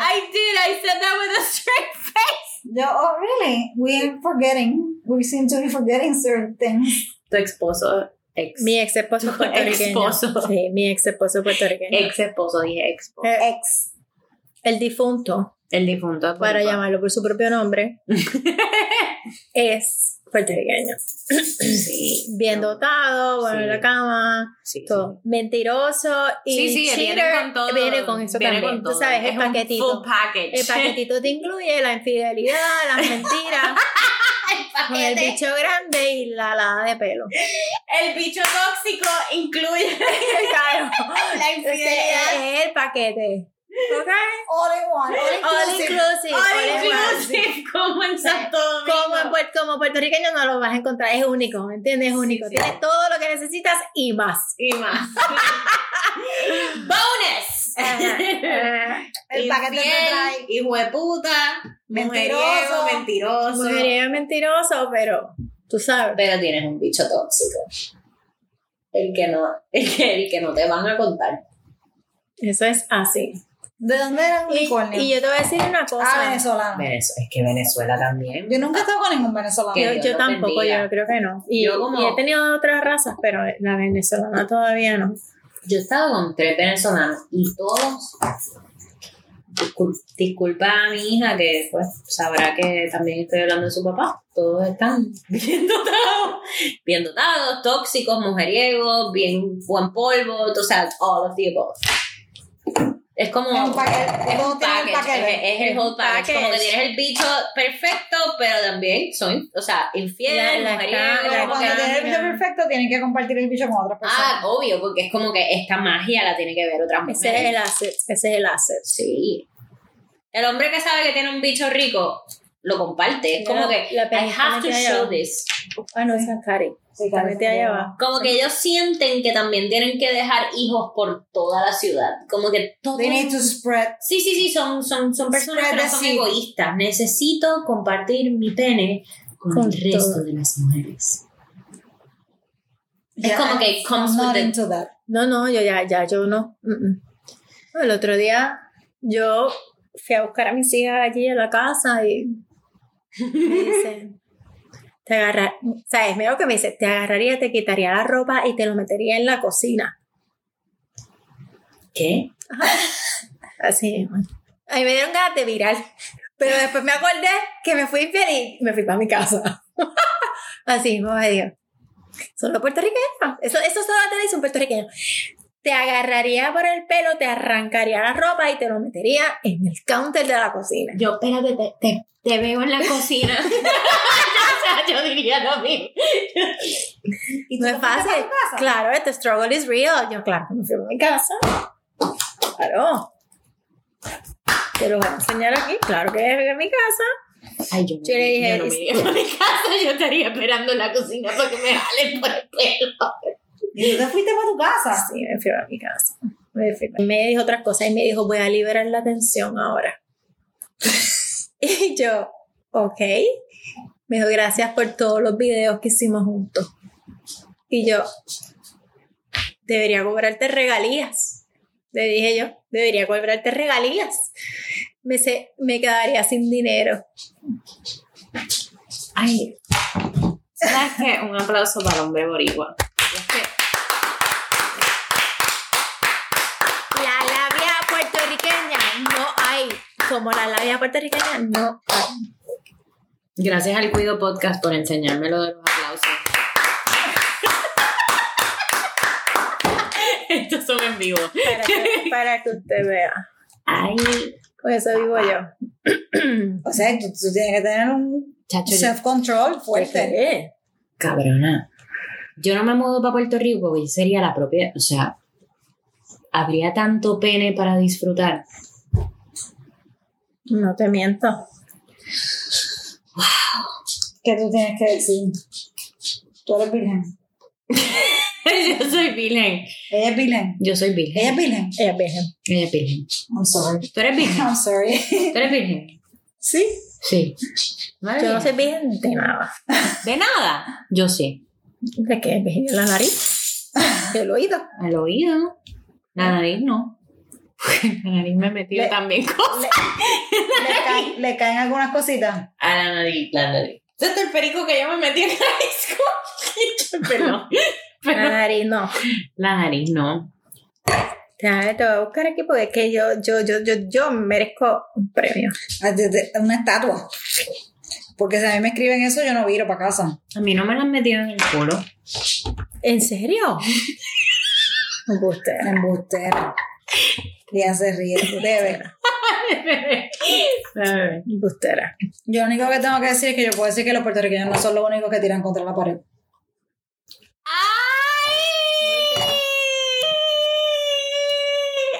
I did. I said that with a straight face. Yo, oh, really? We're forgetting. We seem to be forgetting certain things. Tu esposo, ex. Mi ex esposo puertorriqueño. esposo. Sí, mi ex esposo puertorriqueño. Ex esposo, dije ex. Eh, Ex. El difunto, El difunto. para llamarlo por su propio nombre, es puertorriqueño. Sí. Bien dotado, bueno en Sí. la cama, Sí, todo. Mentiroso y Sí, sí, viene cheater, con todo. Viene con eso viene también. con todo. Tú sabes, el Es paquetito. Full package. El paquetito te incluye la infidelidad, las mentiras, con el bicho grande y la alada de pelo. El bicho tóxico incluye Claro. la Ese es el paquete. ¿Ok? All in one. All All inclusive. inclusive. All all in one. inclusive, como en Santo Domingo. Como, en Puer- como puertorriqueño no lo vas a encontrar, es único, ¿me entiendes? Es único. sí. Tienes todo lo que necesitas y más. Y más. ¡Bonus! El paquete te trae. hijo de puta, Mentiroso. mentiroso. Mujeriego mentiroso, pero tú sabes. Pero tienes un bicho tóxico. El que no, el que, el que no te van a contar. Eso es así. ¿De dónde era el Y, unicornio? y yo te voy a decir una cosa. ah, venezolano. Venezuela, es que Venezuela también. Yo nunca he estado con ningún venezolano. Que Yo, tampoco, bendiga. yo creo que no. Y, Yo como- y he tenido otras razas, pero la venezolana todavía no. Yo he estado con tres venezolanos y todos. discul- Disculpa a mi hija que pues sabrá que también estoy hablando de su papá. Todos están bien dotados, bien dotados, tóxicos, mujeriegos, bien buen polvo, o sea, all of the above. Es como Es un paquete. es un package, paquete. es, es el whole package. Como que tienes el bicho perfecto, pero también son, o sea, infiel, La- cuando que- tiene el bicho perfecto, tienen que compartir el bicho con otras Ah, personas. obvio, porque es como que esta magia la tiene que ver otras mujeres. Ese es el asset, ese es el asset. Sí. El hombre que sabe que tiene un bicho rico lo comparte. Es como que la I have to show this. Ah, no, esa es Cari. Sí, claro, allá abajo. Como que ellos sienten que también tienen que dejar hijos por toda la ciudad. Como que todo. They need to spread. Sí, sí, sí, son, son, son personas que no the son egoístas. Necesito compartir mi pene con, Con el resto todo. de las mujeres. Es como que comes I'm not with the- into that. No, no, yo ya, ya, yo no. Mm, mm. El otro día yo fui a buscar a mis hijas allí a la casa y me dicen, te agarrar, ¿sabes? Lo que me dice, te agarraría, te quitaría la ropa y te lo metería en la cocina. ¿Qué? Así. A mí me dieron ganas de virar. Pero después me acordé que me fui infiel y me fui para mi casa. Así, me Dios. Son los puertorriqueños. Eso, eso solo te dice un puertorriqueño. Te agarraría por el pelo, te arrancaría la ropa y te lo metería en el counter de la cocina. Yo, espérate, te, te, te veo en la cocina. o sea, yo diría lo mismo. ¿Y No es fácil. casa? Claro, este struggle is real. Yo, claro, me fui a mi casa. Claro. Te lo voy a enseñar aquí. Claro que a mi casa. Ay, yo, Yo le dije, yo no me iría para mi casa, yo estaría esperando en la cocina para que me jalen por el pelo. ¿Y tú te fuiste para tu casa? Sí, me fui a mi casa. Me, fui. me dijo otras cosas y me dijo, voy a liberar la tensión ahora. y yo, ok. Me dijo, gracias por todos los videos que hicimos juntos. Y yo, debería cobrarte regalías. Le dije yo, debería cobrarte regalías. Me, se- me quedaría sin dinero. Ay, ¿sabes qué? Un aplauso para el hombre boricua. Es que La labia puertorriqueña no hay. Como la labia puertorriqueña no. Gracias al Cuido Podcast por enseñarme lo de los aplausos. Estos son en vivo. Para que, para que usted vea. Ay, Con eso vivo yo. O sea, tú, tú tienes que tener un self-control fuerte. ¿Qué? cabrona. Yo no me mudo para Puerto Rico porque sería la propia, o sea, habría tanto pene para disfrutar. No te miento. ¿Qué tú tienes que decir? Tú eres virgen. yo soy virgen. Ella es virgen. Yo soy virgen. Ella es virgen. Ella es virgen. Ella es virgen. I'm sorry. ¿Tú eres virgen? I'm sorry. ¿Tú eres virgen? ¿Sí? Sí. ¿No eres Yo no soy virgen? virgen de nada. De nada. Yo sí. ¿De qué? ¿De la nariz? ¿Del oído? Al oído. La nariz no. La nariz me metió Le- también cosas. Le, le caen, le caen algunas cositas. A la nariz, la nariz. Este es el perico que yo me metí en la disco. Pero, La nariz no. la nariz no. Déjame, te voy a buscar aquí porque es que yo, yo, yo, yo, yo merezco un premio. Ah, Una estatua. Porque si a mí me escriben eso, yo no viro para casa. A mí no me la han metido en el culo. ¿En serio? Embustera. Embustera. Ella se ríe. Debe. Embustera. Yo lo único que tengo que decir es que yo puedo decir que los puertorriqueños no son los únicos que tiran contra la pared.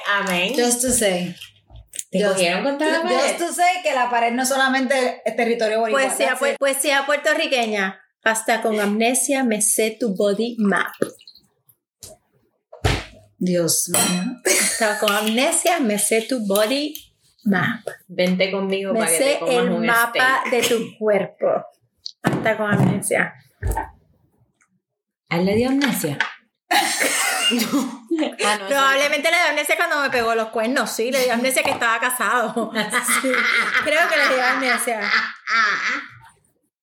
Amén. Just to say. ¿Te Just- cogieron contra la Just pared? to say que la pared no solamente es territorio boricua. Poesía, That's pu- it. poesía puertorriqueña. Hasta con amnesia me sé tu body map. Dios mío. Hasta con amnesia me sé tu body map. Vente conmigo Me para que sé te comas el un mapa steak. de tu cuerpo. Hasta con amnesia. ¿A él le dio amnesia? Ah, no, Probablemente le dio amnesia cuando me pegó los cuernos. Sí, le dio amnesia que estaba casado. Sí, creo que le dio amnesia.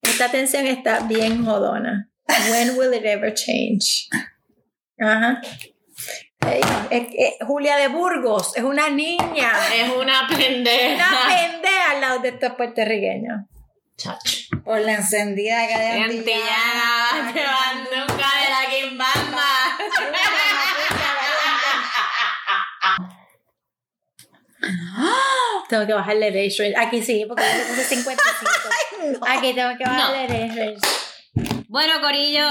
Esta tensión está bien jodona. When will it ever change? Ajá. Julia de Burgos es una niña. Es una pendeja. Una pendeja al lado de estos puertorriqueños. Chacho. Por la encendida que hay en Antillana, te van nunca de la quimbamba. Tengo que bajarle el age. Aquí sí, porque yo le puse 55. Aquí tengo que bajarle el age range. Bueno, Corillo,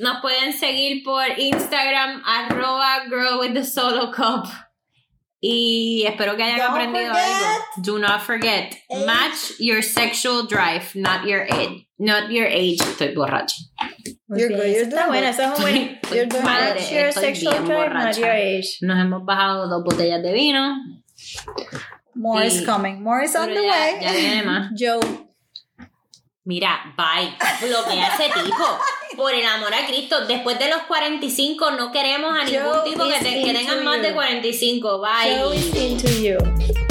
nos pueden seguir por Instagram, arroba girl with the solo cup. Y espero que hayan Don't aprendido forget. algo. Do not forget. Age. Match your sexual drive, not your age. Not your age. Estoy borracha. You're good, you're está doing bueno, eso es You're doing madre, your estoy sexual bien drive, not your age. Nos hemos bajado dos botellas de vino. More is coming. More is on the ya, way. ya viene más. Joe. Mira, bye. Bloquea a ese tipo. Por el amor a Cristo, después de los 45 no queremos a ningún Joe tipo que, te- que tengan más de you. 45. Bye.